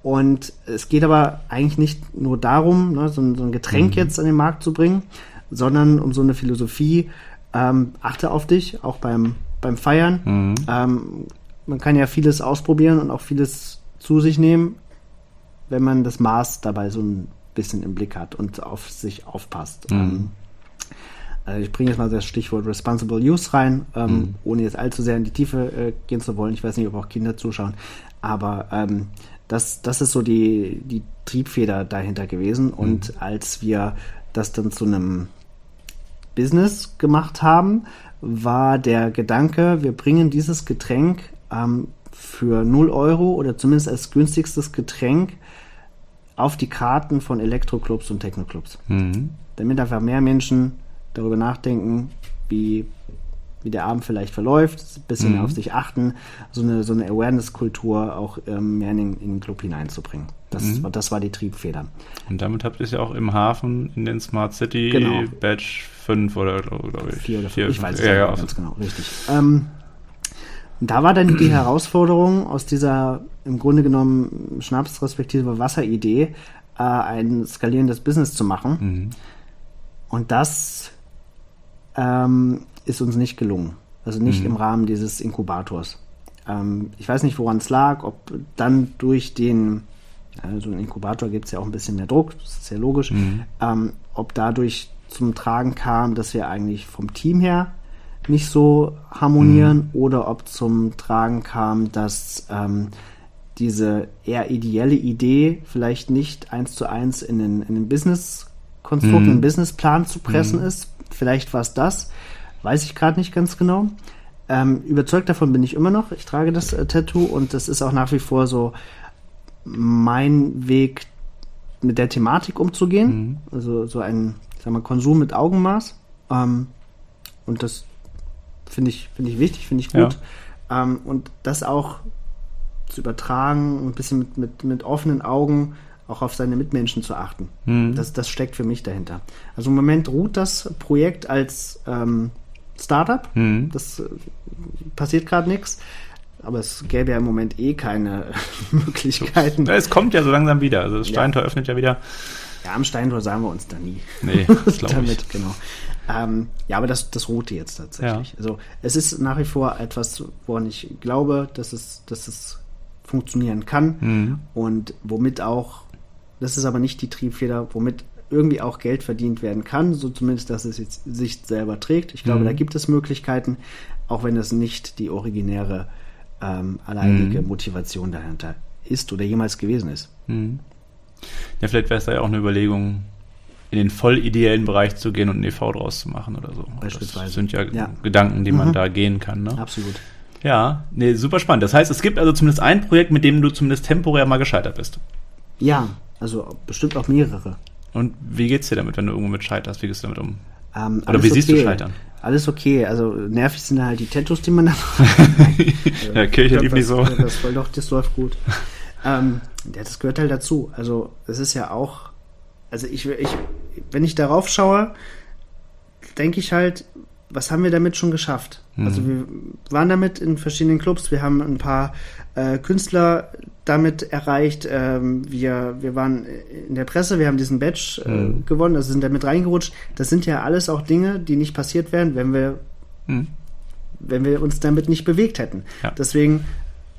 Und es geht aber eigentlich nicht nur darum, ne, so, ein, so ein Getränk jetzt an den Markt zu bringen, sondern um so eine Philosophie, ähm, achte auf dich, auch beim, beim Feiern. Ähm, man kann ja vieles ausprobieren und auch vieles zu sich nehmen, wenn man das Maß dabei so ein bisschen im Blick hat und auf sich aufpasst. Ähm, äh, ich bringe jetzt mal das Stichwort Responsible Use rein, ähm, ohne jetzt allzu sehr in die Tiefe äh, gehen zu wollen. Ich weiß nicht, ob auch Kinder zuschauen, aber ähm, das, das ist so die, die Triebfeder dahinter gewesen. Und als wir das dann zu einem Business gemacht haben, war der Gedanke, wir bringen dieses Getränk ähm, für 0 Euro oder zumindest als günstigstes Getränk auf die Karten von Elektroclubs und Technoclubs. Damit einfach mehr Menschen darüber nachdenken, wie, wie der Abend vielleicht verläuft, ein bisschen mehr auf sich achten, so eine, so eine Awareness-Kultur auch ähm, mehr in den, in den Club hineinzubringen. Das, war, das war die Triebfeder. Und damit habt ihr es ja auch im Hafen in den Smart City Genau. Badge 5 oder glaube ich. Vier oder vier, fünf, ich weiß es ja, ja, ja, also- ganz genau, richtig. Ähm, da war dann die Herausforderung aus dieser im Grunde genommen Schnaps respektive Wasseridee, äh, ein skalierendes Business zu machen. Und das ähm, ist uns nicht gelungen. Also nicht im Rahmen dieses Inkubators. Ähm, ich weiß nicht, woran es lag, ob dann durch den, also ein Inkubator gibt es ja auch ein bisschen mehr Druck, das ist ja logisch, ähm, ob dadurch zum Tragen kam, dass wir eigentlich vom Team her nicht so harmonieren oder ob zum Tragen kam, dass ähm, diese eher ideelle Idee vielleicht nicht eins zu eins in den, in den Business-Konstrukt, in den Businessplan zu pressen ist. Vielleicht war es das, weiß ich gerade nicht ganz genau. Ähm, überzeugt davon bin ich immer noch. Ich trage das äh, Tattoo und das ist auch nach wie vor so mein Weg, mit der Thematik umzugehen. Also so ein, ich sag mal, Konsum mit Augenmaß. Ähm, und das finde ich, finde ich wichtig, finde ich gut. Ähm, und das auch zu übertragen, ein bisschen mit, mit, mit offenen Augen auch auf seine Mitmenschen zu achten. Das, das steckt für mich dahinter. Also im Moment ruht das Projekt als ähm, Startup. Das äh, passiert gerade nichts. Aber es gäbe ja im Moment eh keine Möglichkeiten. Ja, es kommt ja so langsam wieder. Also das Steintor öffnet ja wieder. Ja, am Steintor sagen wir uns da nie. Nee, das glaube ich. Damit, genau. Ähm, ja, aber das, das ruhte jetzt tatsächlich. Also es ist nach wie vor etwas, woran ich glaube, dass es, dass es funktionieren kann Mhm. und womit auch, das ist aber nicht die Triebfeder, womit irgendwie auch Geld verdient werden kann, so zumindest, dass es jetzt sich selber trägt. Ich glaube, Mhm. da gibt es Möglichkeiten, auch wenn es nicht die originäre, ähm, alleinige Mhm. Motivation dahinter ist oder jemals gewesen ist. Ja, vielleicht wäre es da ja auch eine Überlegung, in den voll ideellen Bereich zu gehen und ein EV draus zu machen oder so. Beispielsweise. Das sind ja, Ja. Gedanken, die man Mhm. da gehen kann. Ne? Absolut. Ja, nee, super spannend. Das heißt, es gibt also zumindest ein Projekt, mit dem du zumindest temporär mal gescheitert bist. Ja, also bestimmt auch mehrere. Und wie geht's dir damit, wenn du irgendwo mit scheiterst? Wie gehst du damit um? Ähm, Oder wie siehst du Scheitern? Alles okay. Also nervig sind halt die Tattoos, die man da Ja, Kirche lief nicht so. Das, das, doch, das läuft gut. ähm, ja, das gehört halt dazu. Also es ist ja auch, also ich, ich wenn ich darauf schaue, denke ich halt, was haben wir damit schon geschafft? Also wir waren damit in verschiedenen Clubs, wir haben ein paar äh, Künstler damit erreicht, ähm, wir, wir waren in der Presse, wir haben diesen Badge äh, gewonnen, also sind damit reingerutscht. Das sind ja alles auch Dinge, die nicht passiert wären, wenn wir Hm. wenn wir uns damit nicht bewegt hätten. Ja. Deswegen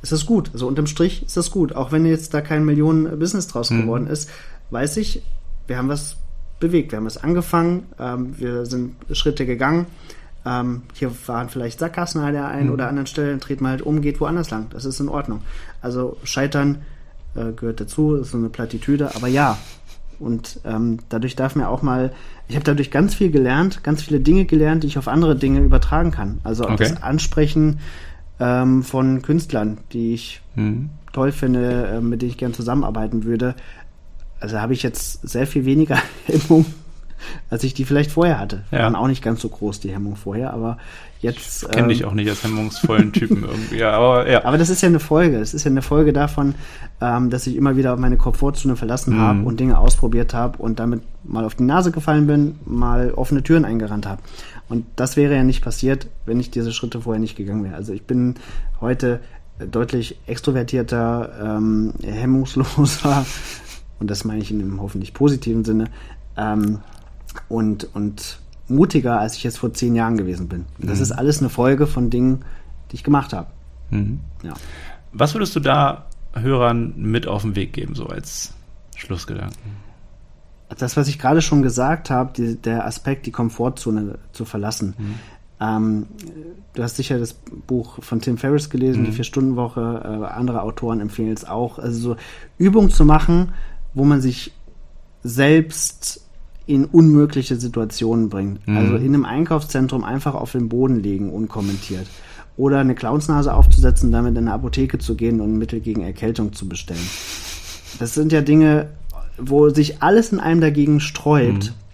ist das gut. Also unterm Strich ist das gut. Auch wenn jetzt da kein Millionen-Business draus mhm. geworden ist, weiß ich, wir haben was bewegt. Wir haben es angefangen, ähm, wir sind Schritte gegangen. Ähm, hier waren vielleicht Sackgassen an der einen mhm. oder anderen Stelle, dann dreht man halt um, geht woanders lang. Das ist in Ordnung. Also Scheitern äh, gehört dazu, ist so eine Plattitüde, aber ja. Und ähm, dadurch darf mir auch mal, ich habe dadurch ganz viel gelernt, ganz viele Dinge gelernt, die ich auf andere Dinge übertragen kann. Also okay. das Ansprechen ähm, von Künstlern, die ich mhm. toll finde, äh, mit denen ich gern zusammenarbeiten würde. Also habe ich jetzt sehr viel weniger Hemmung als ich die vielleicht vorher hatte. Ja. Waren auch nicht ganz so groß, die Hemmung vorher, aber jetzt. Ich kenne ähm, dich auch nicht als hemmungsvollen Typen irgendwie, ja, aber ja. Aber das ist ja eine Folge. Es ist ja eine Folge davon, ähm, dass ich immer wieder meine Komfortzone verlassen mhm. habe und Dinge ausprobiert habe und damit mal auf die Nase gefallen bin, mal offene Türen eingerannt habe. Und das wäre ja nicht passiert, wenn ich diese Schritte vorher nicht gegangen wäre. Also ich bin heute deutlich extrovertierter, ähm, hemmungsloser, und das meine ich in einem hoffentlich positiven Sinne, ähm, und, und mutiger, als ich jetzt vor zehn Jahren gewesen bin. Und das mhm. ist alles eine Folge von Dingen, die ich gemacht habe. Mhm. Ja. Was würdest du da Hörern mit auf den Weg geben, so als Schlussgedanken? Das, was ich gerade schon gesagt habe, die, der Aspekt, die Komfortzone zu verlassen. Mhm. Ähm, du hast sicher das Buch von Tim Ferriss gelesen, die mhm. Vier-Stunden-Woche, äh, andere Autoren empfehlen es auch. Also so Übung zu machen, wo man sich selbst in unmögliche Situationen bringt. Mhm. Also in einem Einkaufszentrum einfach auf den Boden legen, unkommentiert. Oder eine Clownsnase aufzusetzen, damit in eine Apotheke zu gehen und ein Mittel gegen Erkältung zu bestellen. Das sind ja Dinge, wo sich alles in einem dagegen sträubt. Mhm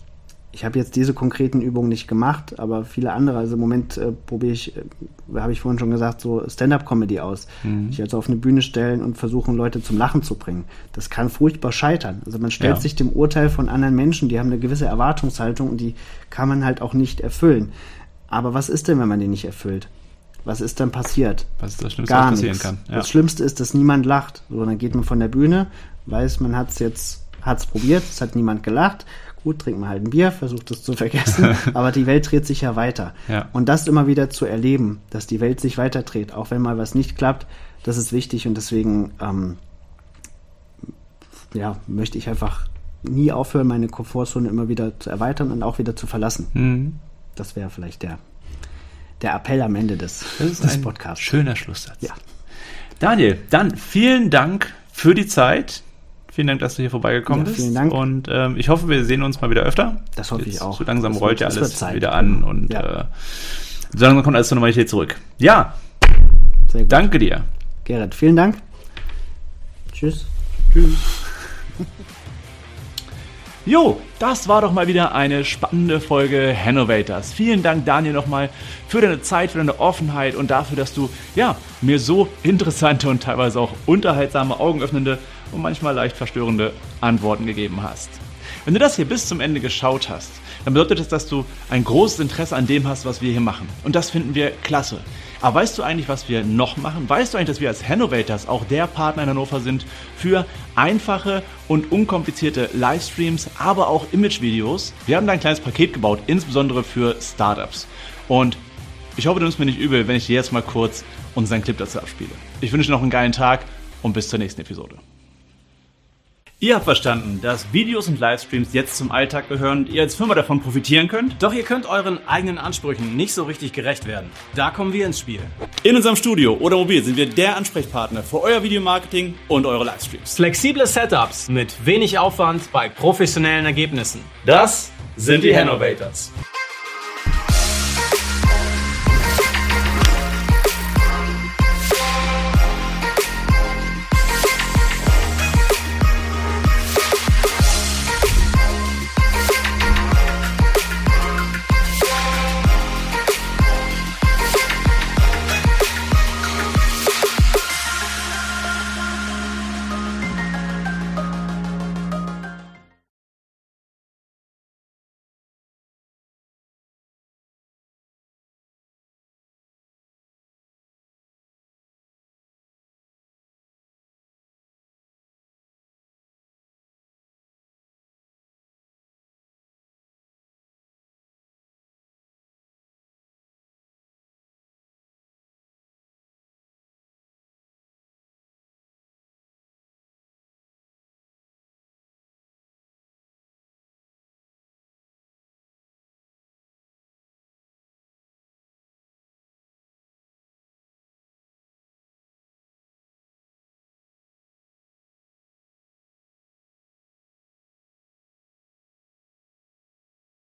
ich habe jetzt diese konkreten Übungen nicht gemacht, aber viele andere. Also im Moment äh, probiere ich, äh, habe ich vorhin schon gesagt, so Stand-up-Comedy aus. Mhm. Ich also auf eine Bühne stellen und versuchen, Leute zum Lachen zu bringen. Das kann furchtbar scheitern. Also man stellt ja. sich dem Urteil von anderen Menschen, die haben eine gewisse Erwartungshaltung und die kann man halt auch nicht erfüllen. Aber was ist denn, wenn man die nicht erfüllt? Was ist dann passiert? Was ist das Schlimmste, Gar was passieren nichts. kann? Ja. Das Schlimmste ist, dass niemand lacht. So, dann geht man von der Bühne, weiß, man hat es jetzt, hat es probiert, es hat niemand gelacht gut, trink mal halt ein Bier, versucht es zu vergessen, aber die Welt dreht sich ja weiter. Ja. Und das immer wieder zu erleben, dass die Welt sich weiter dreht, auch wenn mal was nicht klappt, das ist wichtig und deswegen ähm, ja, möchte ich einfach nie aufhören, meine Komfortzone immer wieder zu erweitern und auch wieder zu verlassen. Mhm. Das wäre vielleicht der, der Appell am Ende des, des Podcasts. Schöner Schlusssatz. Ja. Daniel, dann vielen Dank für die Zeit, Vielen Dank, dass du hier vorbeigekommen ja, vielen Dank. Und ähm, ich hoffe, wir sehen uns mal wieder öfter. Das hoffe Jetzt, ich auch. So langsam das rollt ja alles wieder an und ja. äh, so langsam kommt alles zur Normalität zurück. Ja. Danke dir. Gerrit, vielen Dank. Tschüss. Tschüss. Jo, das war doch mal wieder eine spannende Folge Hannovators. Vielen Dank, Daniel, nochmal für deine Zeit, für deine Offenheit und dafür, dass du ja, mir so interessante und teilweise auch unterhaltsame, augenöffnende und manchmal leicht verstörende Antworten gegeben hast. Wenn du das hier bis zum Ende geschaut hast, dann bedeutet das, dass du ein großes Interesse an dem hast, was wir hier machen. Und das finden wir klasse. Aber weißt du eigentlich, was wir noch machen? Weißt du eigentlich, dass wir als Hannovators auch der Partner in Hannover sind für einfache und unkomplizierte Livestreams, aber auch Imagevideos? Wir haben da ein kleines Paket gebaut, insbesondere für Startups. Und ich hoffe, du nimmst mir nicht übel, wenn ich dir jetzt mal kurz unseren Clip dazu abspiele. Ich wünsche dir noch einen geilen Tag und bis zur nächsten Episode. Ihr habt verstanden, dass Videos und Livestreams jetzt zum Alltag gehören und ihr als Firma davon profitieren könnt? Doch ihr könnt euren eigenen Ansprüchen nicht so richtig gerecht werden. Da kommen wir ins Spiel. In unserem Studio oder mobil sind wir der Ansprechpartner für euer Videomarketing und eure Livestreams. Flexible Setups mit wenig Aufwand bei professionellen Ergebnissen. Das sind die Hannovators.